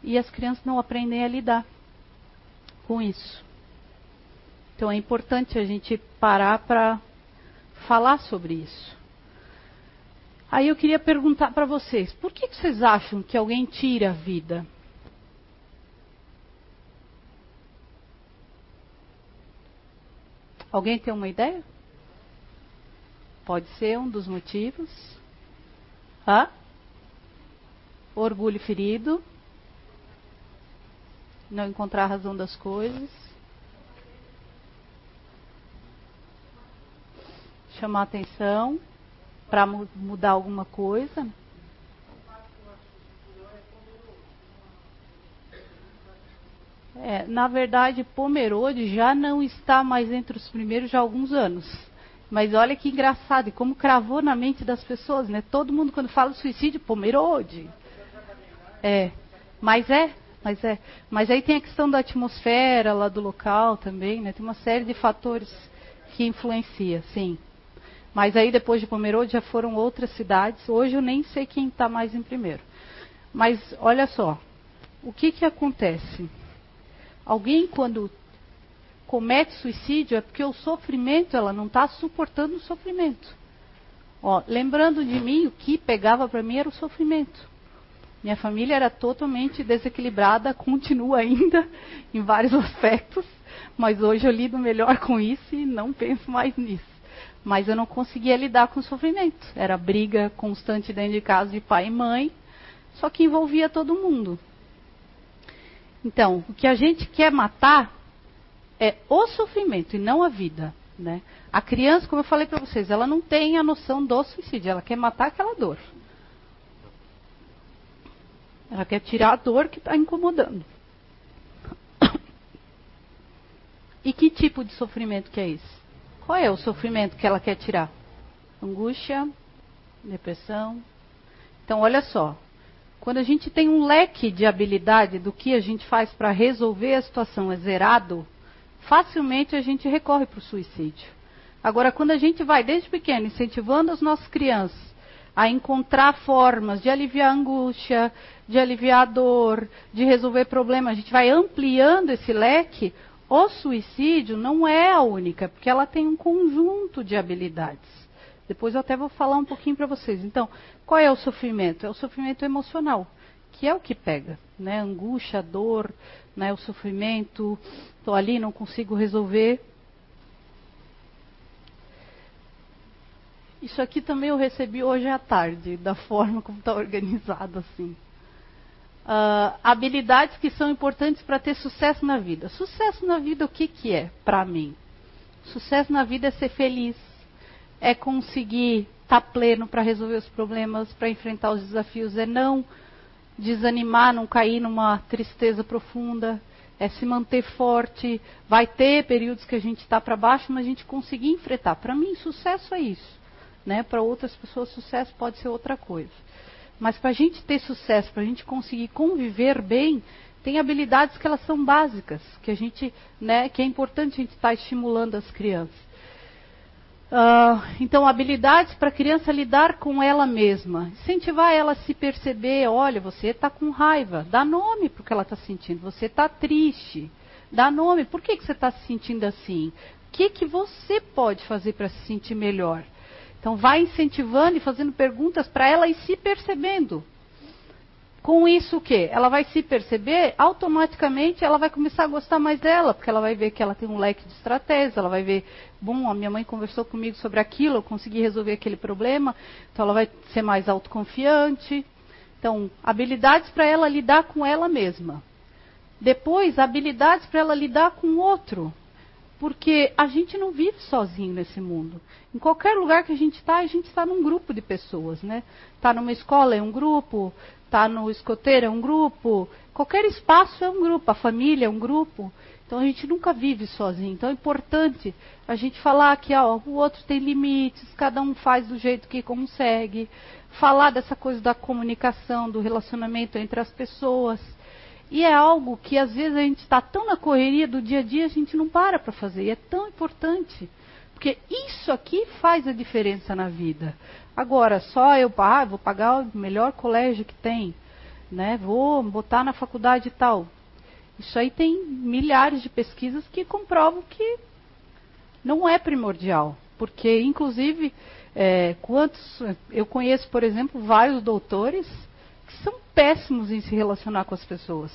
e as crianças não aprendem a lidar com isso. Então é importante a gente parar para falar sobre isso. Aí eu queria perguntar para vocês: por que, que vocês acham que alguém tira a vida? Alguém tem uma ideia? Pode ser um dos motivos. Hã? Orgulho ferido. Não encontrar a razão das coisas. Chamar atenção para mudar alguma coisa. É, na verdade, Pomerode já não está mais entre os primeiros já há alguns anos. Mas olha que engraçado, e como cravou na mente das pessoas, né? Todo mundo quando fala suicídio, Pomerode. É, mas é, mas é. Mas aí tem a questão da atmosfera lá do local também, né? Tem uma série de fatores que influencia, sim. Mas aí depois de Pomerode já foram outras cidades. Hoje eu nem sei quem está mais em primeiro. Mas olha só, o que, que acontece? Alguém quando comete suicídio é porque o sofrimento, ela não está suportando o sofrimento. Ó, lembrando de mim, o que pegava para mim era o sofrimento. Minha família era totalmente desequilibrada, continua ainda [LAUGHS] em vários aspectos, mas hoje eu lido melhor com isso e não penso mais nisso. Mas eu não conseguia lidar com o sofrimento. Era briga constante dentro de casa de pai e mãe, só que envolvia todo mundo. Então, o que a gente quer matar é o sofrimento e não a vida. Né? A criança, como eu falei para vocês, ela não tem a noção do suicídio, ela quer matar aquela dor. Ela quer tirar a dor que está incomodando. E que tipo de sofrimento que é esse? Qual é o sofrimento que ela quer tirar? Angústia, depressão. Então, olha só. Quando a gente tem um leque de habilidade do que a gente faz para resolver a situação é zerado, facilmente a gente recorre para o suicídio. Agora, quando a gente vai desde pequeno incentivando as nossas crianças a encontrar formas de aliviar a angústia, de aliviar dor, de resolver problemas, a gente vai ampliando esse leque, o suicídio não é a única, porque ela tem um conjunto de habilidades. Depois eu até vou falar um pouquinho para vocês. Então, qual é o sofrimento? É o sofrimento emocional, que é o que pega, né? Angústia, dor, né? O sofrimento. Estou ali, não consigo resolver. Isso aqui também eu recebi hoje à tarde, da forma como está organizado assim uh, habilidades que são importantes para ter sucesso na vida. Sucesso na vida, o que, que é para mim? Sucesso na vida é ser feliz, é conseguir estar tá pleno para resolver os problemas, para enfrentar os desafios, é não desanimar, não cair numa tristeza profunda, é se manter forte. Vai ter períodos que a gente está para baixo, mas a gente conseguir enfrentar. Para mim, sucesso é isso. Né? Para outras pessoas, sucesso pode ser outra coisa. Mas para a gente ter sucesso, para a gente conseguir conviver bem, tem habilidades que elas são básicas, que a gente, né, que é importante a gente estar tá estimulando as crianças. Uh, então, habilidades para a criança lidar com ela mesma, incentivar ela a se perceber, olha, você está com raiva, dá nome para o que ela está sentindo, você está triste, dá nome, por que, que você está se sentindo assim? O que, que você pode fazer para se sentir melhor? Então, vai incentivando e fazendo perguntas para ela e se percebendo. Com isso, o quê? Ela vai se perceber, automaticamente ela vai começar a gostar mais dela, porque ela vai ver que ela tem um leque de estratégias, ela vai ver, bom, a minha mãe conversou comigo sobre aquilo, eu consegui resolver aquele problema, então ela vai ser mais autoconfiante. Então, habilidades para ela lidar com ela mesma. Depois, habilidades para ela lidar com o outro. Porque a gente não vive sozinho nesse mundo. Em qualquer lugar que a gente está, a gente está num grupo de pessoas, né? Está numa escola é um grupo, está no escoteiro é um grupo, qualquer espaço é um grupo, a família é um grupo. Então a gente nunca vive sozinho. Então é importante a gente falar que ó, o outro tem limites, cada um faz do jeito que consegue. Falar dessa coisa da comunicação, do relacionamento entre as pessoas. E é algo que às vezes a gente está tão na correria do dia a dia, a gente não para para fazer. E é tão importante. Porque isso aqui faz a diferença na vida. Agora, só eu ah, vou pagar o melhor colégio que tem, né? vou botar na faculdade e tal. Isso aí tem milhares de pesquisas que comprovam que não é primordial. Porque, inclusive, é, quantos. Eu conheço, por exemplo, vários doutores são péssimos em se relacionar com as pessoas.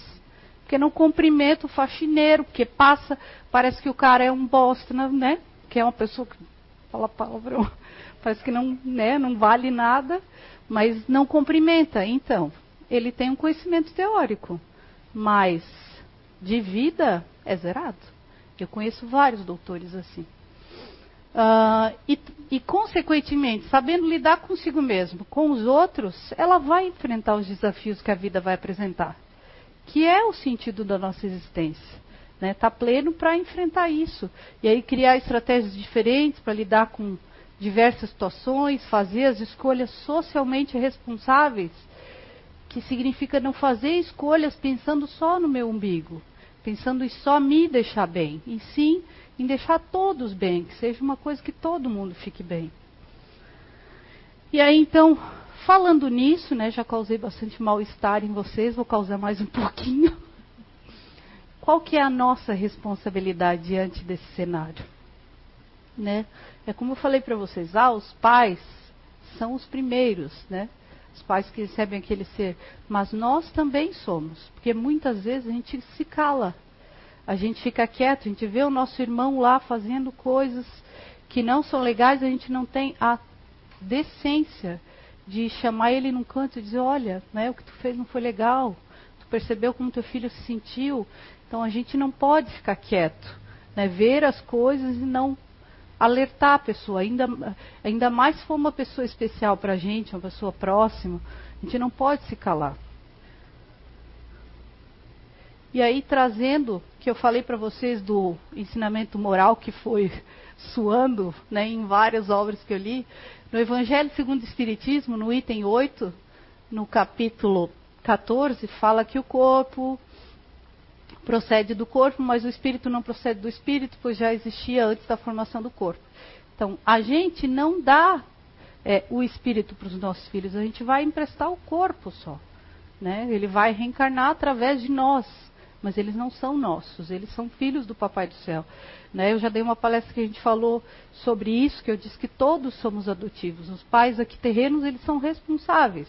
Porque não cumprimenta o faxineiro, porque passa, parece que o cara é um bosta, né? Que é uma pessoa que fala palavrão, [LAUGHS] parece que não, né, não vale nada, mas não cumprimenta. Então, ele tem um conhecimento teórico, mas de vida é zerado. Eu conheço vários doutores assim. Uh, e, e, consequentemente, sabendo lidar consigo mesmo, com os outros, ela vai enfrentar os desafios que a vida vai apresentar, que é o sentido da nossa existência. Está né? Tá pleno para enfrentar isso. E aí criar estratégias diferentes para lidar com diversas situações, fazer as escolhas socialmente responsáveis, que significa não fazer escolhas pensando só no meu umbigo, pensando em só me deixar bem, e sim em deixar todos bem, que seja uma coisa que todo mundo fique bem. E aí então, falando nisso, né, já causei bastante mal-estar em vocês, vou causar mais um [LAUGHS] pouquinho. Qual que é a nossa responsabilidade diante desse cenário? Né? É como eu falei para vocês, ah, os pais são os primeiros, né? Os pais que recebem aquele ser, mas nós também somos, porque muitas vezes a gente se cala a gente fica quieto, a gente vê o nosso irmão lá fazendo coisas que não são legais, a gente não tem a decência de chamar ele num canto e dizer, olha, né, o que tu fez não foi legal, tu percebeu como teu filho se sentiu, então a gente não pode ficar quieto, né, ver as coisas e não alertar a pessoa, ainda, ainda mais se for uma pessoa especial para a gente, uma pessoa próxima, a gente não pode se calar. E aí trazendo que eu falei para vocês do ensinamento moral que foi suando né, em várias obras que eu li, no Evangelho segundo o Espiritismo, no item 8, no capítulo 14, fala que o corpo procede do corpo, mas o espírito não procede do espírito, pois já existia antes da formação do corpo. Então, a gente não dá é, o espírito para os nossos filhos, a gente vai emprestar o corpo só. Né? Ele vai reencarnar através de nós mas eles não são nossos, eles são filhos do Papai do Céu. Né? Eu já dei uma palestra que a gente falou sobre isso, que eu disse que todos somos adotivos. Os pais aqui terrenos, eles são responsáveis.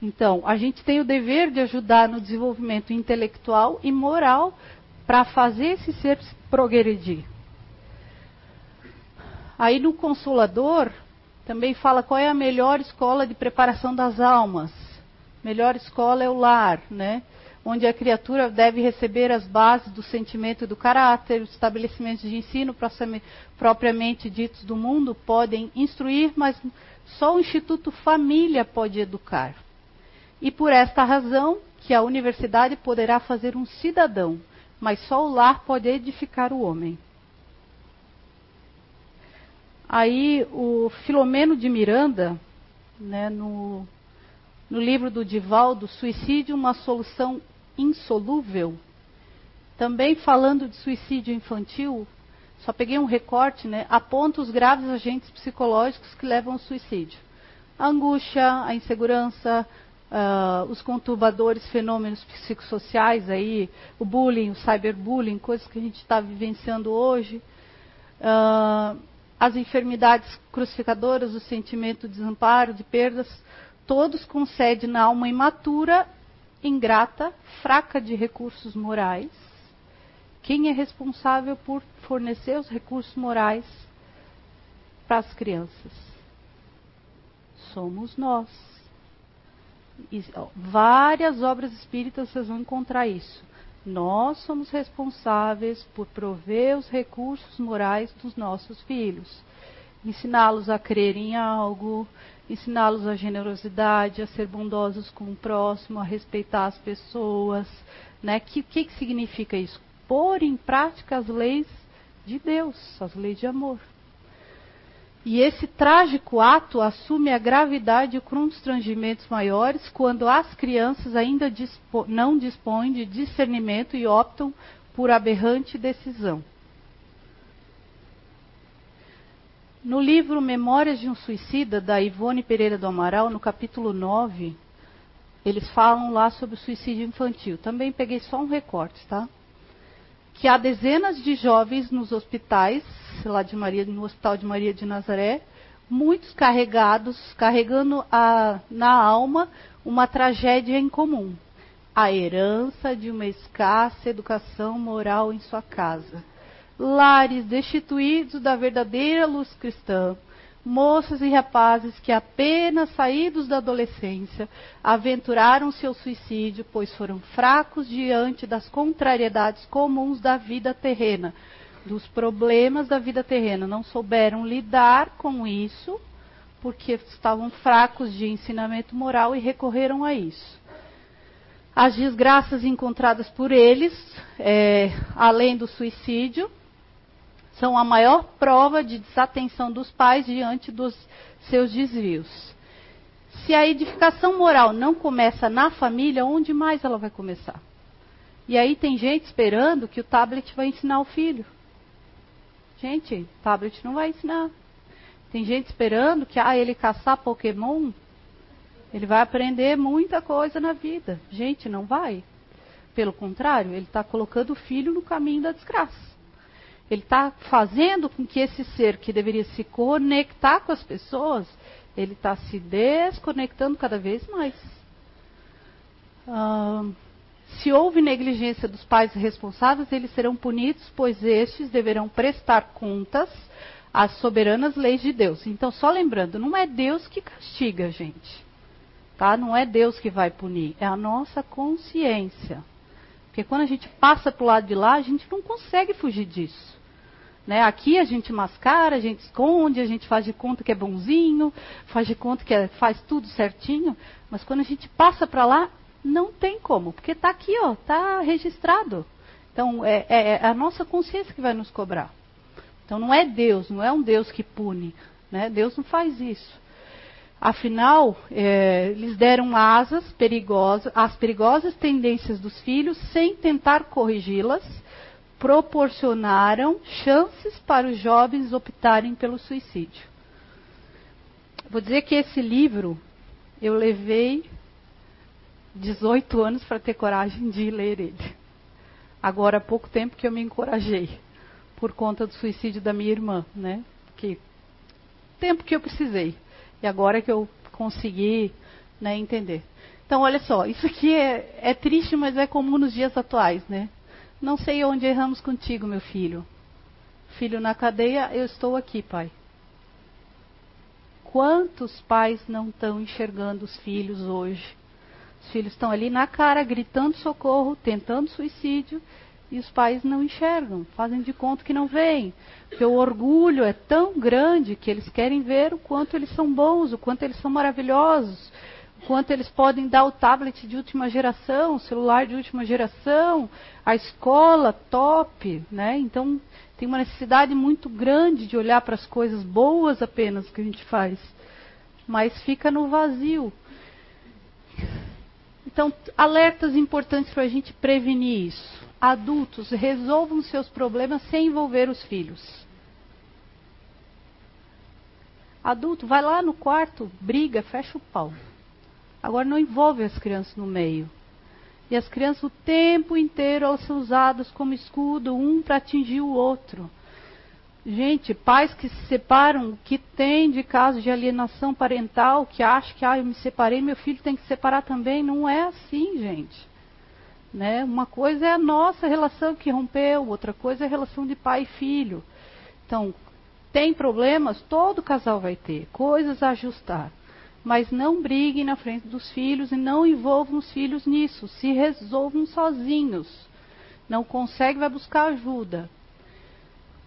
Então, a gente tem o dever de ajudar no desenvolvimento intelectual e moral para fazer esse ser progredir. Aí no Consolador também fala qual é a melhor escola de preparação das almas. Melhor escola é o lar, né? Onde a criatura deve receber as bases do sentimento e do caráter, os estabelecimentos de ensino propriamente ditos do mundo podem instruir, mas só o Instituto Família pode educar. E por esta razão que a universidade poderá fazer um cidadão, mas só o lar pode edificar o homem. Aí o Filomeno de Miranda, né, no, no livro do Divaldo, Suicídio, uma solução insolúvel. Também falando de suicídio infantil, só peguei um recorte, né? Aponta os graves agentes psicológicos que levam ao suicídio: a angústia, a insegurança, uh, os conturbadores fenômenos psicossociais aí, o bullying, o cyberbullying, coisas que a gente está vivenciando hoje. Uh, as enfermidades crucificadoras, o sentimento de desamparo, de perdas, todos concedem na alma imatura ingrata, fraca de recursos morais. Quem é responsável por fornecer os recursos morais para as crianças? Somos nós. E, ó, várias obras espíritas vocês vão encontrar isso. Nós somos responsáveis por prover os recursos morais dos nossos filhos. Ensiná-los a crer em algo, ensiná-los a generosidade, a ser bondosos com o próximo, a respeitar as pessoas. Né? Que, que, que significa isso? Pôr em prática as leis de Deus, as leis de amor. E esse trágico ato assume a gravidade e constrangimentos maiores quando as crianças ainda dispo não dispõem de discernimento e optam por aberrante decisão. No livro Memórias de um Suicida, da Ivone Pereira do Amaral, no capítulo 9, eles falam lá sobre o suicídio infantil. Também peguei só um recorte, tá? Que há dezenas de jovens nos hospitais lá de Maria, no Hospital de Maria de Nazaré, muitos carregados, carregando a, na alma uma tragédia em comum, a herança de uma escassa educação moral em sua casa. Lares destituídos da verdadeira luz cristã, moças e rapazes que apenas saídos da adolescência aventuraram seu suicídio, pois foram fracos diante das contrariedades comuns da vida terrena, dos problemas da vida terrena, não souberam lidar com isso, porque estavam fracos de ensinamento moral e recorreram a isso. As desgraças encontradas por eles, é, além do suicídio, são a maior prova de desatenção dos pais diante dos seus desvios. Se a edificação moral não começa na família, onde mais ela vai começar? E aí tem gente esperando que o tablet vai ensinar o filho. Gente, tablet não vai ensinar. Tem gente esperando que ah, ele caçar Pokémon, ele vai aprender muita coisa na vida. Gente, não vai. Pelo contrário, ele está colocando o filho no caminho da desgraça. Ele está fazendo com que esse ser que deveria se conectar com as pessoas, ele está se desconectando cada vez mais. Ah, se houve negligência dos pais responsáveis, eles serão punidos, pois estes deverão prestar contas às soberanas leis de Deus. Então, só lembrando, não é Deus que castiga, gente. Tá? Não é Deus que vai punir, é a nossa consciência. Porque quando a gente passa para o lado de lá, a gente não consegue fugir disso. Né? Aqui a gente mascara, a gente esconde, a gente faz de conta que é bonzinho, faz de conta que é, faz tudo certinho, mas quando a gente passa para lá, não tem como, porque está aqui, ó, está registrado. Então é, é, é, a nossa consciência que vai nos cobrar. Então não é Deus, não é um Deus que pune, né? Deus não faz isso. Afinal, é, eles deram asas perigosas, às perigosas tendências dos filhos, sem tentar corrigi-las, proporcionaram chances para os jovens optarem pelo suicídio. Vou dizer que esse livro eu levei 18 anos para ter coragem de ler ele. Agora há pouco tempo que eu me encorajei por conta do suicídio da minha irmã, né? Que tempo que eu precisei e agora que eu consegui, né, entender. Então, olha só, isso aqui é, é triste, mas é comum nos dias atuais, né? Não sei onde erramos contigo, meu filho. Filho na cadeia, eu estou aqui, pai. Quantos pais não estão enxergando os filhos hoje os filhos estão ali na cara, gritando socorro, tentando suicídio, e os pais não enxergam, fazem de conta que não veem. Porque o orgulho é tão grande que eles querem ver o quanto eles são bons, o quanto eles são maravilhosos, quanto eles podem dar o tablet de última geração, o celular de última geração, a escola top, né? Então tem uma necessidade muito grande de olhar para as coisas boas apenas que a gente faz, mas fica no vazio. Então, alertas importantes para a gente prevenir isso. Adultos, resolvam seus problemas sem envolver os filhos. Adulto, vai lá no quarto, briga, fecha o pau. Agora não envolve as crianças no meio. E as crianças o tempo inteiro são usadas como escudo, um para atingir o outro. Gente, pais que se separam, que tem de caso de alienação parental, que acham que ah, eu me separei, meu filho tem que se separar também, não é assim, gente. Né? Uma coisa é a nossa relação que rompeu, outra coisa é a relação de pai e filho. Então, tem problemas, todo casal vai ter, coisas a ajustar. Mas não briguem na frente dos filhos e não envolvam os filhos nisso. Se resolvam sozinhos. Não consegue, vai buscar ajuda.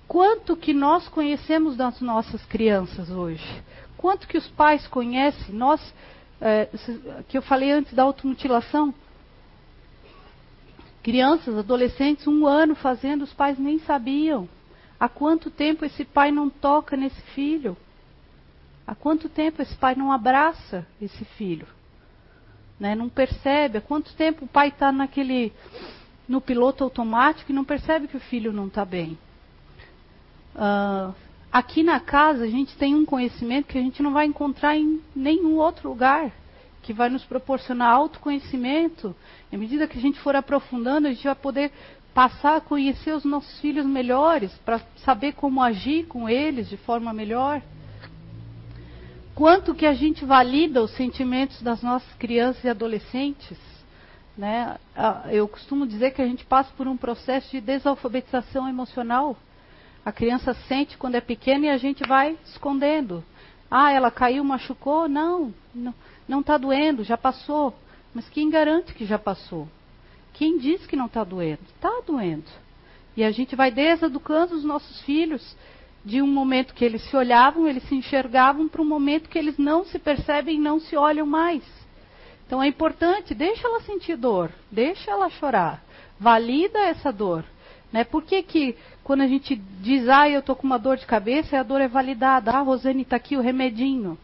Quanto que nós conhecemos das nossas crianças hoje? Quanto que os pais conhecem? Nós, é, que eu falei antes da automutilação, crianças, adolescentes, um ano fazendo, os pais nem sabiam. Há quanto tempo esse pai não toca nesse filho? Há quanto tempo esse pai não abraça esse filho? Né? Não percebe? Há quanto tempo o pai está naquele no piloto automático e não percebe que o filho não está bem? Uh, aqui na casa a gente tem um conhecimento que a gente não vai encontrar em nenhum outro lugar, que vai nos proporcionar autoconhecimento. E à medida que a gente for aprofundando, a gente vai poder passar a conhecer os nossos filhos melhores, para saber como agir com eles de forma melhor quanto que a gente valida os sentimentos das nossas crianças e adolescentes. Né? Eu costumo dizer que a gente passa por um processo de desalfabetização emocional. A criança sente quando é pequena e a gente vai escondendo. Ah, ela caiu, machucou? Não, não está doendo, já passou. Mas quem garante que já passou? Quem diz que não está doendo? Está doendo. E a gente vai deseducando os nossos filhos de um momento que eles se olhavam, eles se enxergavam, para um momento que eles não se percebem e não se olham mais. Então é importante, deixa ela sentir dor, deixa ela chorar, valida essa dor. Né? Por que, que quando a gente diz, ah, eu estou com uma dor de cabeça, a dor é validada, ah, Rosane, está aqui o remedinho.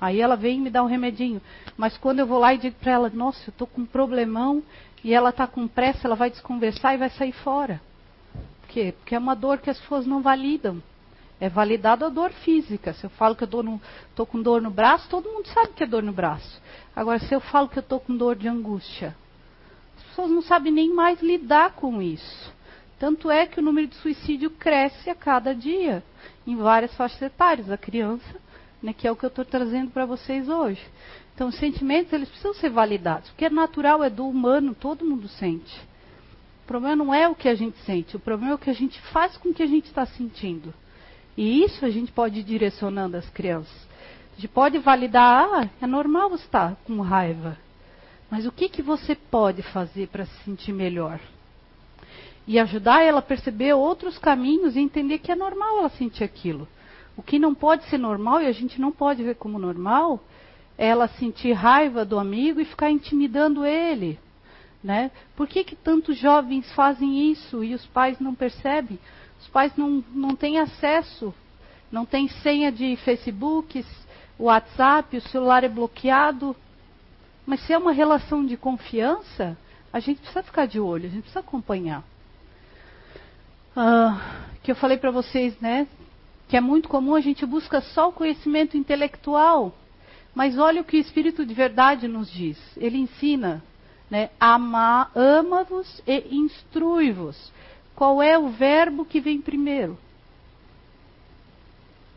Aí ela vem e me dá um remedinho. Mas quando eu vou lá e digo para ela, nossa, eu estou com um problemão, e ela está com pressa, ela vai desconversar e vai sair fora. Por quê? Porque é uma dor que as pessoas não validam. É validada a dor física. Se eu falo que eu estou com dor no braço, todo mundo sabe que é dor no braço. Agora, se eu falo que eu estou com dor de angústia, as pessoas não sabem nem mais lidar com isso. Tanto é que o número de suicídio cresce a cada dia, em várias faixas etárias. A criança, né, que é o que eu estou trazendo para vocês hoje. Então, os sentimentos, eles precisam ser validados. O que é natural, é do humano, todo mundo sente. O problema não é o que a gente sente, o problema é o que a gente faz com o que a gente está sentindo. E isso a gente pode ir direcionando as crianças. A gente pode validar, ah, é normal você estar com raiva. Mas o que, que você pode fazer para se sentir melhor? E ajudar ela a perceber outros caminhos e entender que é normal ela sentir aquilo. O que não pode ser normal, e a gente não pode ver como normal, é ela sentir raiva do amigo e ficar intimidando ele. Né? Por que, que tantos jovens fazem isso e os pais não percebem? Os pais não, não têm acesso, não têm senha de Facebook, WhatsApp, o celular é bloqueado. Mas se é uma relação de confiança, a gente precisa ficar de olho, a gente precisa acompanhar. Ah, que eu falei para vocês, né? Que é muito comum a gente busca só o conhecimento intelectual. Mas olha o que o Espírito de verdade nos diz. Ele ensina, né? Ama-vos e instrui-vos. Qual é o verbo que vem primeiro?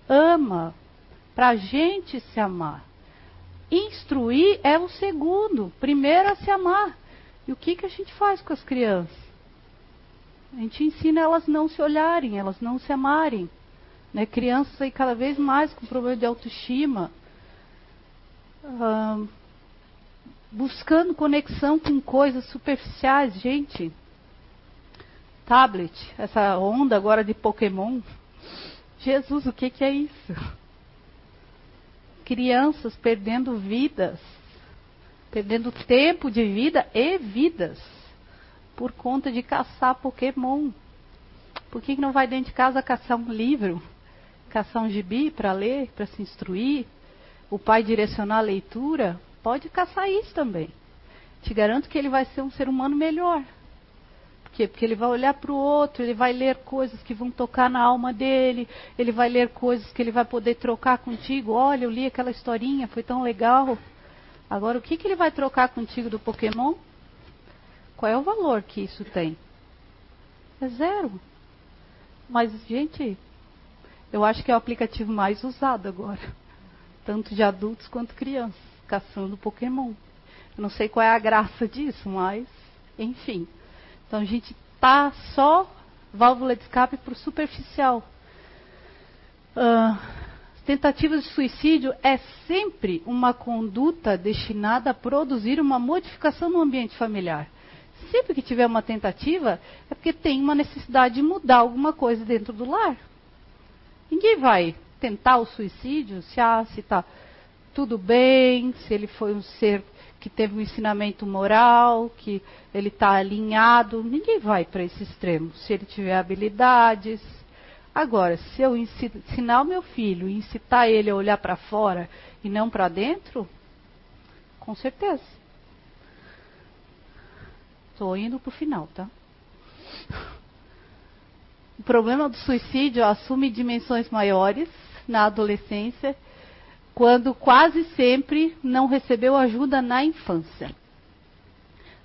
Ama, para a gente se amar. Instruir é o segundo, primeiro a se amar. E o que, que a gente faz com as crianças? A gente ensina elas não se olharem, elas não se amarem. Né? Crianças aí cada vez mais com problema de autoestima, buscando conexão com coisas superficiais. Gente, tablet, essa onda agora de Pokémon. Jesus, o que, que é isso? Crianças perdendo vidas, perdendo tempo de vida e vidas por conta de caçar Pokémon. Por que, que não vai dentro de casa caçar um livro, caçar um gibi para ler, para se instruir? O pai direcionar a leitura? Pode caçar isso também. Te garanto que ele vai ser um ser humano melhor quê? Porque ele vai olhar para o outro, ele vai ler coisas que vão tocar na alma dele, ele vai ler coisas que ele vai poder trocar contigo. Olha, eu li aquela historinha, foi tão legal. Agora, o que, que ele vai trocar contigo do Pokémon? Qual é o valor que isso tem? É zero. Mas, gente, eu acho que é o aplicativo mais usado agora. Tanto de adultos quanto crianças, caçando Pokémon. Eu não sei qual é a graça disso, mas, enfim. Então a gente tá só válvula de escape para o superficial. Uh, Tentativas de suicídio é sempre uma conduta destinada a produzir uma modificação no ambiente familiar. Sempre que tiver uma tentativa, é porque tem uma necessidade de mudar alguma coisa dentro do lar. Ninguém vai tentar o suicídio se ah, está tudo bem, se ele foi um ser que teve um ensinamento moral, que ele está alinhado. Ninguém vai para esse extremo. Se ele tiver habilidades, Agora, se eu ensinar o meu filho, incitar ele a olhar para fora e não para dentro, com certeza. Estou indo para o final, tá? O problema do suicídio assume dimensões maiores na adolescência, quando quase sempre não recebeu ajuda na infância.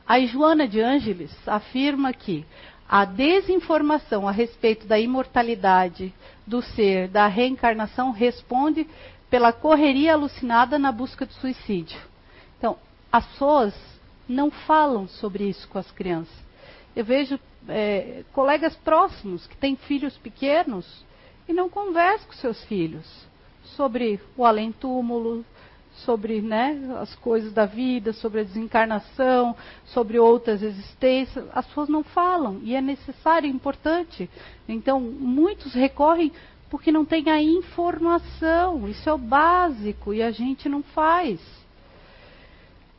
A Joana de Ângeles afirma que a desinformação a respeito da imortalidade do ser, da reencarnação, responde pela correria alucinada na busca de suicídio. Então, as pessoas não falam sobre isso com as crianças. Eu vejo é, colegas próximos que têm filhos pequenos e não conversam com seus filhos sobre o além-túmulo, sobre né, as coisas da vida, sobre a desencarnação, sobre outras existências, as pessoas não falam e é necessário, é importante. Então, muitos recorrem porque não tem a informação, isso é o básico e a gente não faz.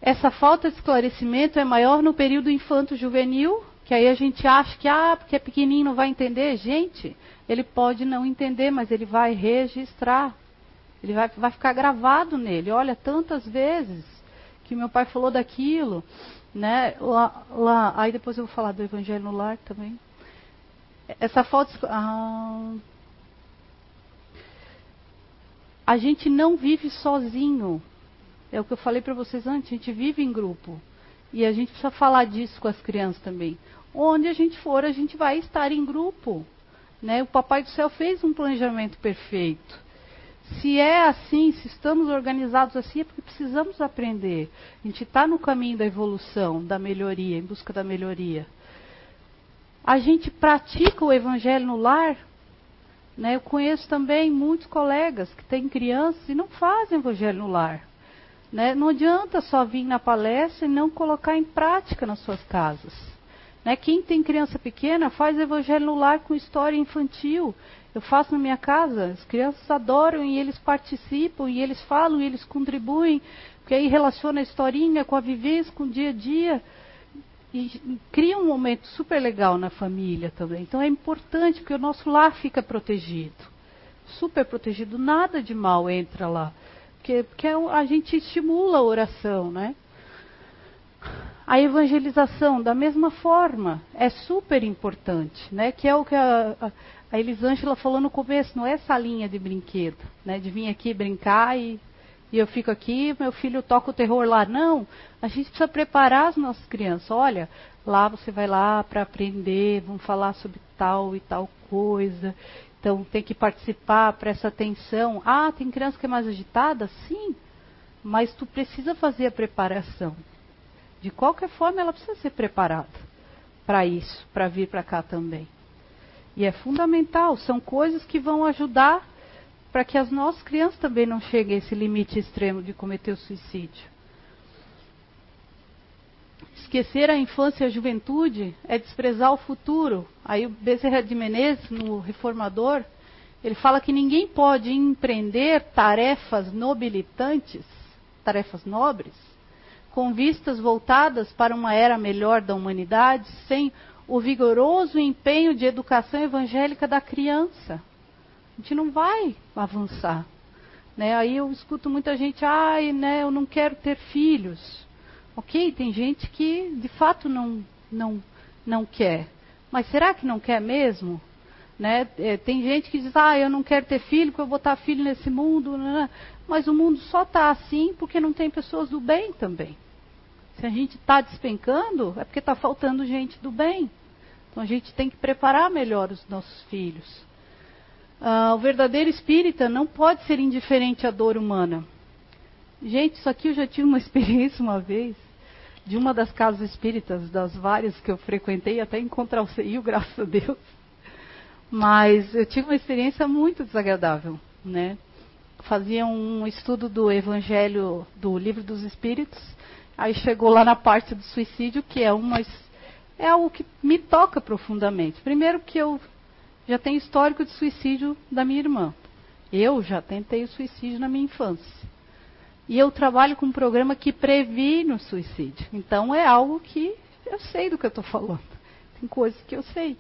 Essa falta de esclarecimento é maior no período infanto-juvenil, que aí a gente acha que, ah, porque é pequenininho não vai entender. Gente, ele pode não entender, mas ele vai registrar. Ele vai, vai ficar gravado nele. Olha, tantas vezes que meu pai falou daquilo, né? Lá, lá, aí depois eu vou falar do Evangelho no Lar também. Essa falta. Ah, a gente não vive sozinho. É o que eu falei para vocês antes. A gente vive em grupo. E a gente precisa falar disso com as crianças também. Onde a gente for, a gente vai estar em grupo. Né? O Papai do Céu fez um planejamento perfeito. Se é assim, se estamos organizados assim, é porque precisamos aprender. A gente está no caminho da evolução, da melhoria, em busca da melhoria. A gente pratica o evangelho no lar. Né? Eu conheço também muitos colegas que têm crianças e não fazem evangelho no lar. Né? Não adianta só vir na palestra e não colocar em prática nas suas casas. Né? Quem tem criança pequena faz evangelho no lar com história infantil. Eu faço na minha casa, as crianças adoram e eles participam e eles falam e eles contribuem, porque aí relaciona a historinha com a vivência, com o dia a dia e cria um momento super legal na família também. Então é importante porque o nosso lar fica protegido, super protegido, nada de mal entra lá, porque, porque é a gente estimula a oração, né? A evangelização, da mesma forma, é super importante, né? Que é o que a, a Elisângela falou no começo, não é salinha de brinquedo, né? De vir aqui brincar e, e eu fico aqui, meu filho toca o terror lá. Não, a gente precisa preparar as nossas crianças. Olha, lá você vai lá para aprender, vamos falar sobre tal e tal coisa. Então tem que participar, presta atenção. Ah, tem criança que é mais agitada? Sim, mas tu precisa fazer a preparação. De qualquer forma, ela precisa ser preparada para isso, para vir para cá também. E é fundamental, são coisas que vão ajudar para que as nossas crianças também não cheguem a esse limite extremo de cometer o suicídio. Esquecer a infância e a juventude é desprezar o futuro. Aí o Bezerra de Menezes, no Reformador, ele fala que ninguém pode empreender tarefas nobilitantes, tarefas nobres, com vistas voltadas para uma era melhor da humanidade, sem o vigoroso empenho de educação evangélica da criança. A gente não vai avançar. Né? Aí eu escuto muita gente, ai, né, eu não quero ter filhos. Ok, tem gente que de fato não, não, não quer. Mas será que não quer mesmo? Né? É, tem gente que diz, ah, eu não quero ter filho, porque eu vou botar filho nesse mundo. Né? Mas o mundo só está assim porque não tem pessoas do bem também. Se a gente está despencando, é porque está faltando gente do bem. Então a gente tem que preparar melhor os nossos filhos. Ah, o verdadeiro espírita não pode ser indiferente à dor humana. Gente, isso aqui eu já tive uma [LAUGHS] experiência uma vez de uma das casas espíritas, das várias que eu frequentei, até encontrar o CIO, [LAUGHS] graças a Deus. Mas eu tive uma experiência muito desagradável, né? fazia um estudo do Evangelho do Livro dos Espíritos. Aí chegou lá na parte do suicídio, que é uma é algo que me toca profundamente. Primeiro que eu já tenho histórico de suicídio da minha irmã. Eu já tentei o suicídio na minha infância. E eu trabalho com um programa que previne o suicídio. Então é algo que eu sei do que eu estou falando. Tem coisas que eu sei.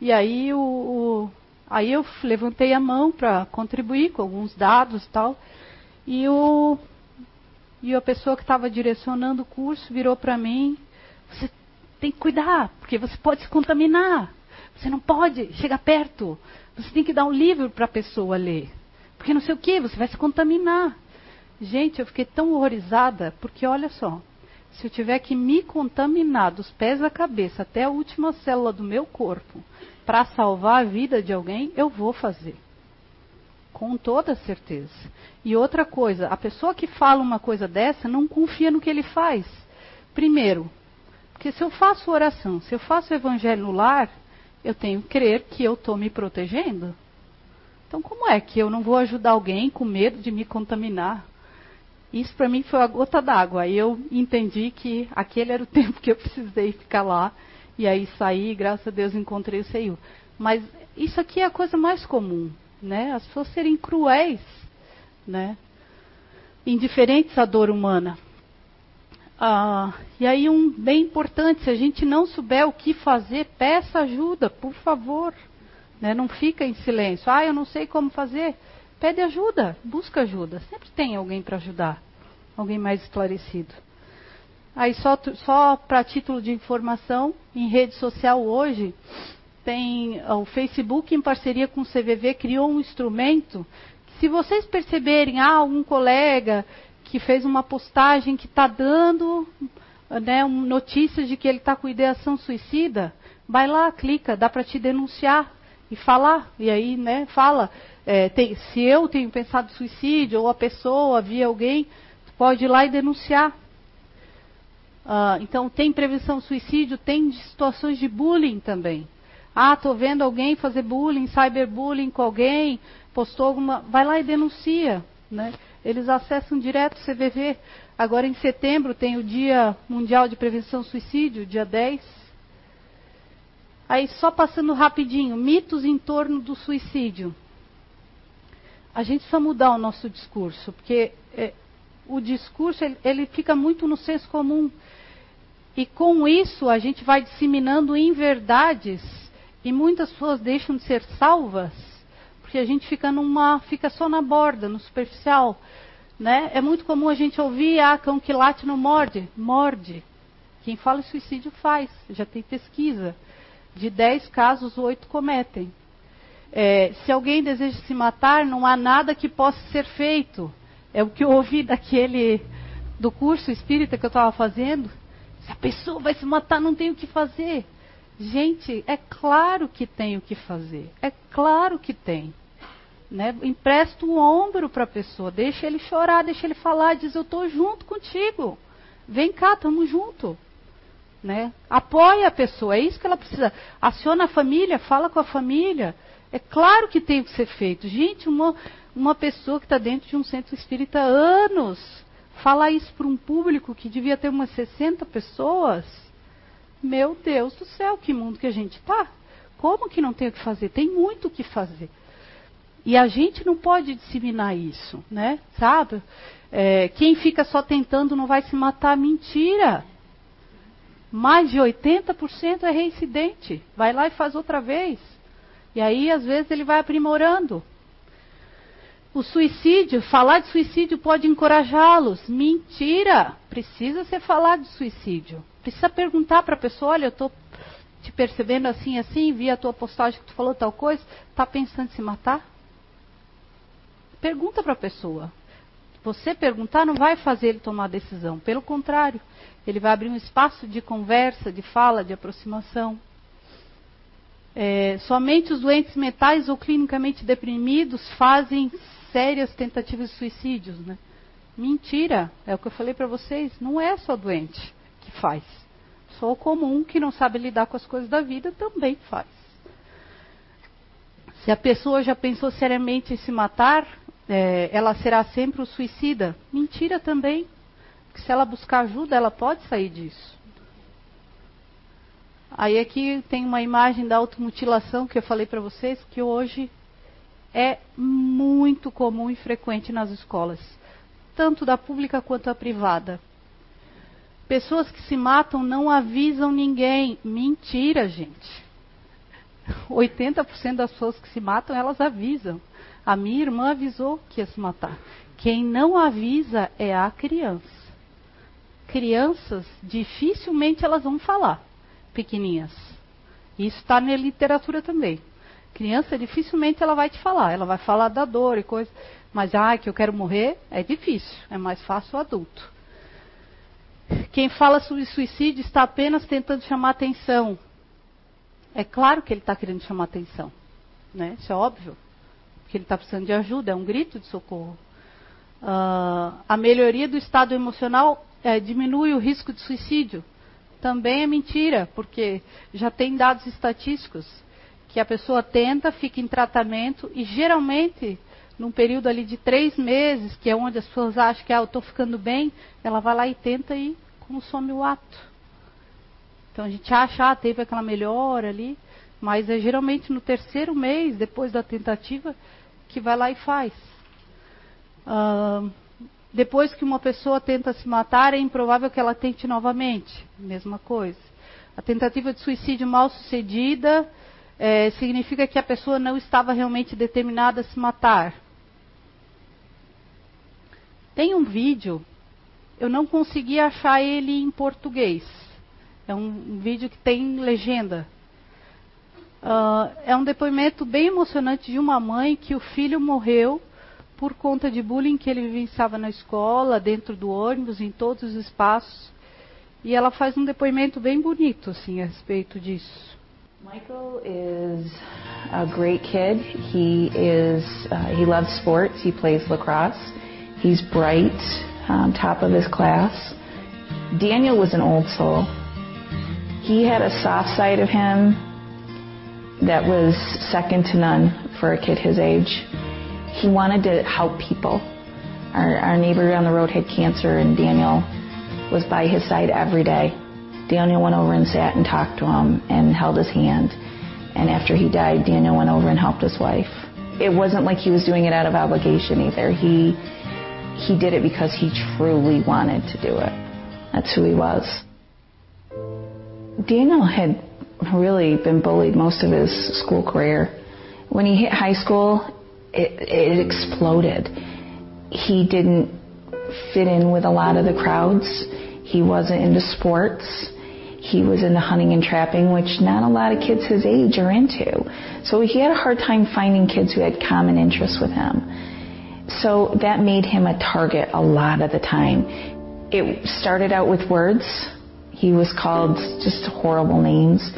E aí, o, o aí eu levantei a mão para contribuir com alguns dados e tal. E, o, e a pessoa que estava direcionando o curso virou para mim: Você tem que cuidar, porque você pode se contaminar. Você não pode chegar perto. Você tem que dar um livro para a pessoa ler. Porque não sei o que, você vai se contaminar. Gente, eu fiquei tão horrorizada, porque olha só, se eu tiver que me contaminar dos pés à cabeça até a última célula do meu corpo para salvar a vida de alguém, eu vou fazer. Com toda certeza. E outra coisa, a pessoa que fala uma coisa dessa não confia no que ele faz. Primeiro, porque se eu faço oração, se eu faço evangelho no lar, eu tenho que crer que eu estou me protegendo. Então, como é que eu não vou ajudar alguém com medo de me contaminar? Isso para mim foi a gota d'água. Aí eu entendi que aquele era o [LAUGHS] tempo que eu precisei ficar lá. E aí saí, graças a Deus encontrei o CEU. Mas isso aqui é a coisa mais comum, né? As pessoas serem cruéis, né? Indiferentes à dor humana. Ah, e aí um bem importante, se a gente não souber o que fazer, peça ajuda, por favor. Né? Não fica em silêncio. Ah, eu não sei como fazer. Pede ajuda, busca ajuda. Sempre tem alguém para ajudar, alguém mais esclarecido. Aí só, só para título de informação, em rede social hoje, tem o Facebook em parceria com o CVV criou um instrumento. Que, se vocês perceberem, ah, algum colega que fez uma postagem que está dando né, notícias de que ele está com ideação suicida, vai lá, clica, dá para te denunciar e falar. E aí, né, fala. É, tem, se eu tenho pensado em suicídio, ou a pessoa, via alguém, pode ir lá e denunciar. Uh, então, tem prevenção suicídio, tem situações de bullying também. Ah, estou vendo alguém fazer bullying, cyberbullying com alguém, postou alguma. Vai lá e denuncia. Né? Eles acessam direto o CVV. Agora, em setembro, tem o Dia Mundial de Prevenção ao Suicídio, dia 10. Aí, só passando rapidinho, mitos em torno do suicídio. A gente precisa mudar o nosso discurso, porque é, o discurso ele, ele fica muito no senso comum. E com isso a gente vai disseminando inverdades e muitas pessoas deixam de ser salvas porque a gente fica numa fica só na borda, no superficial, né? É muito comum a gente ouvir ah, cão que late não morde, morde. Quem fala suicídio faz, já tem pesquisa. De 10 casos, 8 cometem. É, se alguém deseja se matar, não há nada que possa ser feito. É o que eu ouvi daquele do curso espírita que eu estava fazendo. Se a pessoa vai se matar, não tem o que fazer. Gente, é claro que tem o que fazer. É claro que tem. Né? Empresta o ombro para a pessoa, deixa ele chorar, deixa ele falar, diz: Eu estou junto contigo. Vem cá, estamos junto. Né? Apoia a pessoa, é isso que ela precisa. Aciona a família, fala com a família. É claro que tem que ser feito. Gente, uma, uma pessoa que está dentro de um centro espírita há anos, falar isso para um público que devia ter umas 60 pessoas, meu Deus do céu, que mundo que a gente está. Como que não tem o que fazer? Tem muito o que fazer. E a gente não pode disseminar isso, né? Sabe? É, quem fica só tentando não vai se matar. Mentira! Mais de 80% é reincidente. Vai lá e faz outra vez. E aí, às vezes, ele vai aprimorando. O suicídio, falar de suicídio pode encorajá-los. Mentira! Precisa ser falar de suicídio. Precisa perguntar para a pessoa: olha, eu estou te percebendo assim, assim, vi a tua postagem que tu falou tal coisa, está pensando em se matar? Pergunta para a pessoa. Você perguntar não vai fazer ele tomar decisão. Pelo contrário, ele vai abrir um espaço de conversa, de fala, de aproximação. É, somente os doentes mentais ou clinicamente deprimidos fazem sérias tentativas de suicídios. Né? Mentira, é o que eu falei para vocês. Não é só doente que faz. Só o comum que não sabe lidar com as coisas da vida também faz. Se a pessoa já pensou seriamente em se matar, é, ela será sempre o suicida. Mentira também. Porque se ela buscar ajuda, ela pode sair disso. Aí aqui tem uma imagem da automutilação que eu falei para vocês, que hoje é muito comum e frequente nas escolas, tanto da pública quanto da privada. Pessoas que se matam não avisam ninguém. Mentira, gente. 80% das pessoas que se matam, elas avisam. A minha irmã avisou que ia se matar. Quem não avisa é a criança. Crianças, dificilmente elas vão falar, pequeninhas. Isso está na literatura também. Criança, dificilmente ela vai te falar. Ela vai falar da dor e coisa. Mas, ah, que eu quero morrer, é difícil. É mais fácil o adulto. Quem fala sobre suicídio está apenas tentando chamar atenção. É claro que ele está querendo chamar atenção. Né? Isso é óbvio. Porque ele está precisando de ajuda, é um grito de socorro. Uh, a melhoria do estado emocional é, diminui o risco de suicídio. Também é mentira, porque já tem dados estatísticos que a pessoa tenta, fica em tratamento e geralmente num período ali de três meses, que é onde as pessoas acham que ah, eu estou ficando bem, ela vai lá e tenta e consome o ato. Então a gente acha, ah, teve aquela melhora ali, mas é geralmente no terceiro mês, depois da tentativa, que vai lá e faz. Depois que uma pessoa tenta se matar, é improvável que ela tente novamente. Mesma coisa. A tentativa de suicídio mal sucedida é, significa que a pessoa não estava realmente determinada a se matar. Tem um vídeo, eu não consegui achar ele em português. É um, um vídeo que tem legenda. Uh, é um depoimento bem emocionante de uma mãe que o filho morreu por conta de bullying que ele vivenciava na escola, dentro do ônibus, em todos os espaços. E ela faz um depoimento bem bonito assim a respeito disso. Michael is a great kid. He is uh, he loves sports. He plays lacrosse. He's bright, um, top of his class. Daniel was an old soul. He had a soft side of him that was second to none for a kid his age. He wanted to help people. Our, our neighbor down the road had cancer, and Daniel was by his side every day. Daniel went over and sat and talked to him and held his hand. And after he died, Daniel went over and helped his wife. It wasn't like he was doing it out of obligation either. He he did it because he truly wanted to do it. That's who he was. Daniel had really been bullied most of his school career. When he hit high school, it, it exploded. He didn't fit in with a lot of the crowds. He wasn't into sports. He was into hunting and trapping, which not a lot of kids his age are into. So he had a hard time finding kids who had common interests with him. So that made him a target a lot of the time. It started out with words. He was called just horrible names.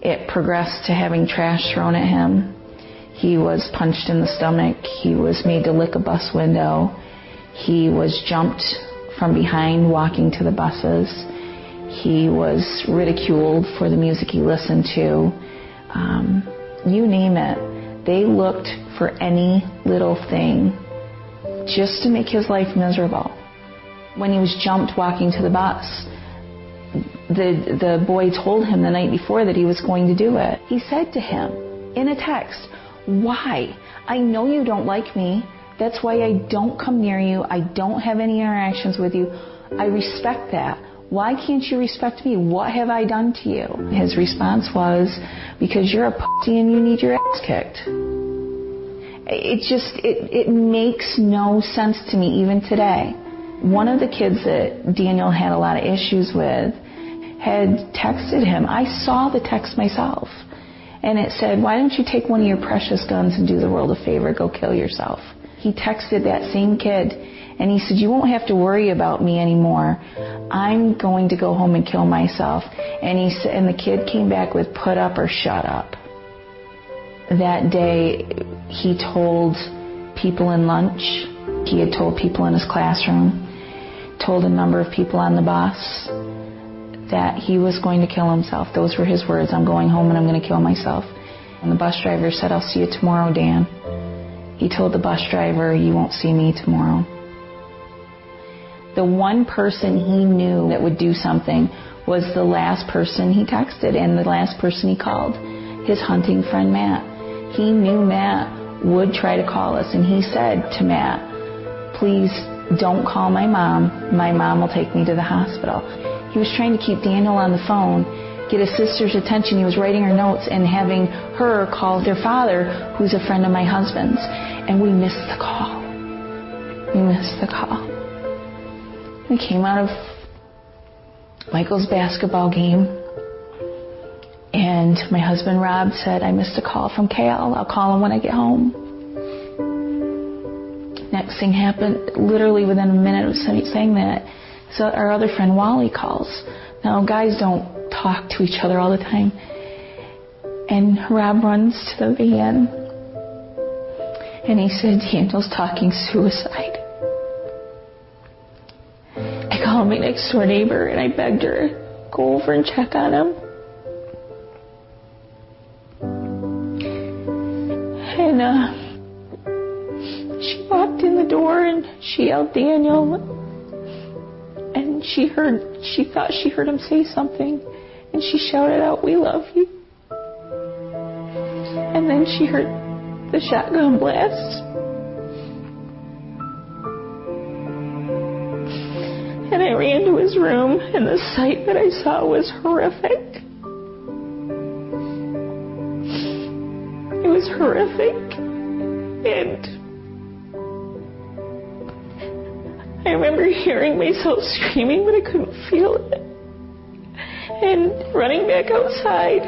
It progressed to having trash thrown at him. He was punched in the stomach. He was made to lick a bus window. He was jumped from behind walking to the buses. He was ridiculed for the music he listened to. Um, you name it. They looked for any little thing just to make his life miserable. When he was jumped walking to the bus, the, the boy told him the night before that he was going to do it. He said to him in a text, Why? I know you don't like me. That's why I don't come near you. I don't have any interactions with you. I respect that. Why can't you respect me? What have I done to you? His response was, Because you're a pussy and you need your ass kicked. It just, it, it makes no sense to me even today. One of the kids that Daniel had a lot of issues with had texted him. I saw the text myself. And it said, Why don't you take one of your precious guns and do the world a favor? Go kill yourself. He texted that same kid and he said, You won't have to worry about me anymore. I'm going to go home and kill myself. And he said, and the kid came back with put up or shut up. That day, he told people in lunch, he had told people in his classroom, told a number of people on the bus that he was going to kill himself. Those were his words I'm going home and I'm going to kill myself. And the bus driver said, I'll see you tomorrow, Dan. He told the bus driver, You won't see me tomorrow. The one person he knew that would do something was the last person he texted and the last person he called, his hunting friend Matt. He knew Matt would try to call us, and he said to Matt, Please don't call my mom. My mom will take me to the hospital. He was trying to keep Daniel on the phone, get his sister's attention. He was writing her notes and having her call their father, who's a friend of my husband's. And we missed the call. We missed the call. We came out of Michael's basketball game, and my husband Rob said, I missed a call from Cal. I'll call him when I get home. Next thing happened, literally within a minute of saying that, so our other friend Wally calls. Now, guys don't talk to each other all the time. And Rob runs to the van, and he said, Daniel's talking suicide called my next door neighbor and I begged her go over and check on him. And uh, she walked in the door and she yelled Daniel. And she heard, she thought she heard him say something. And she shouted out, We love you. And then she heard the shotgun blast. And I ran to his room, and the sight that I saw was horrific. It was horrific. And I remember hearing myself screaming, but I couldn't feel it. And running back outside.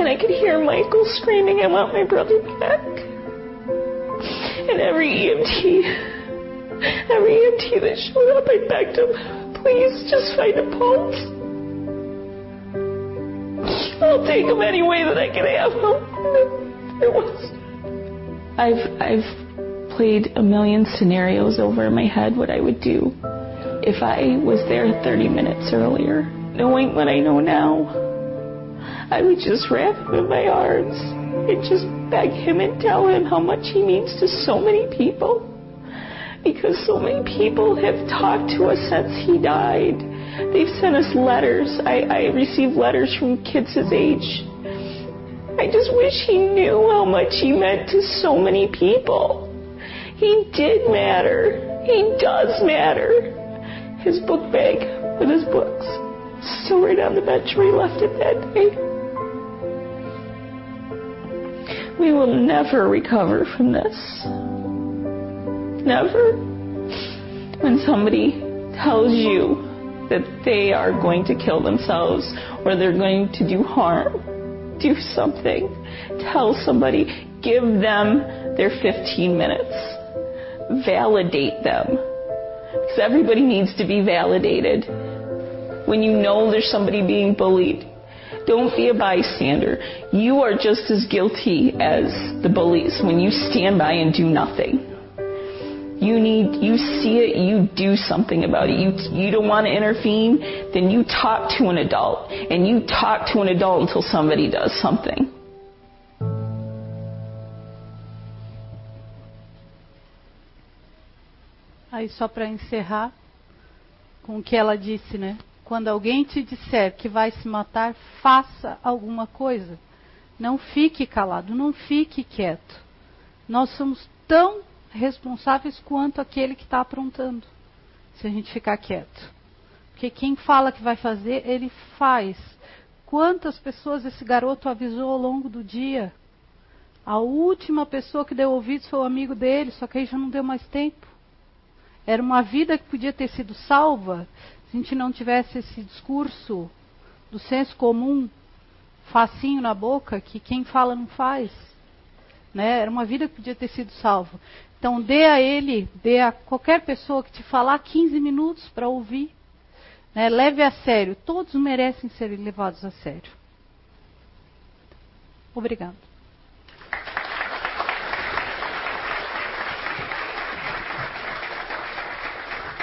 And I could hear Michael screaming, I want my brother back. And every EMT Every EMT that showed up, I begged him, please just find a pulse. I'll take him any way that I can have him. There was. I've I've played a million scenarios over in my head what I would do if I was there 30 minutes earlier. Knowing what I know now, I would just wrap him in my arms and just beg him and tell him how much he means to so many people because so many people have talked to us since he died. They've sent us letters. I, I received letters from kids his age. I just wish he knew how much he meant to so many people. He did matter. He does matter. His book bag with his books still right on the bench where he left it that day. We will never recover from this. Never. When somebody tells you that they are going to kill themselves or they're going to do harm, do something. Tell somebody, give them their 15 minutes. Validate them. Because everybody needs to be validated. When you know there's somebody being bullied, don't be a bystander. You are just as guilty as the bullies when you stand by and do nothing. You need, you see it, you do something about it. You, you don't want to intervene, then you talk to an adult. And you talk to an adult until somebody does something. Aí só para encerrar com o que ela disse, né? Quando alguém te disser que vai se matar, faça alguma coisa. Não fique calado, não fique quieto. Nós somos tão responsáveis quanto aquele que está aprontando, se a gente ficar quieto. Porque quem fala que vai fazer, ele faz. Quantas pessoas esse garoto avisou ao longo do dia? A última pessoa que deu ouvidos foi o amigo dele, só que aí já não deu mais tempo. Era uma vida que podia ter sido salva se a gente não tivesse esse discurso do senso comum, facinho na boca, que quem fala não faz. Né? Era uma vida que podia ter sido salva. Então dê a ele, dê a qualquer pessoa que te falar 15 minutos para ouvir. Né? Leve a sério. Todos merecem ser levados a sério. Obrigado.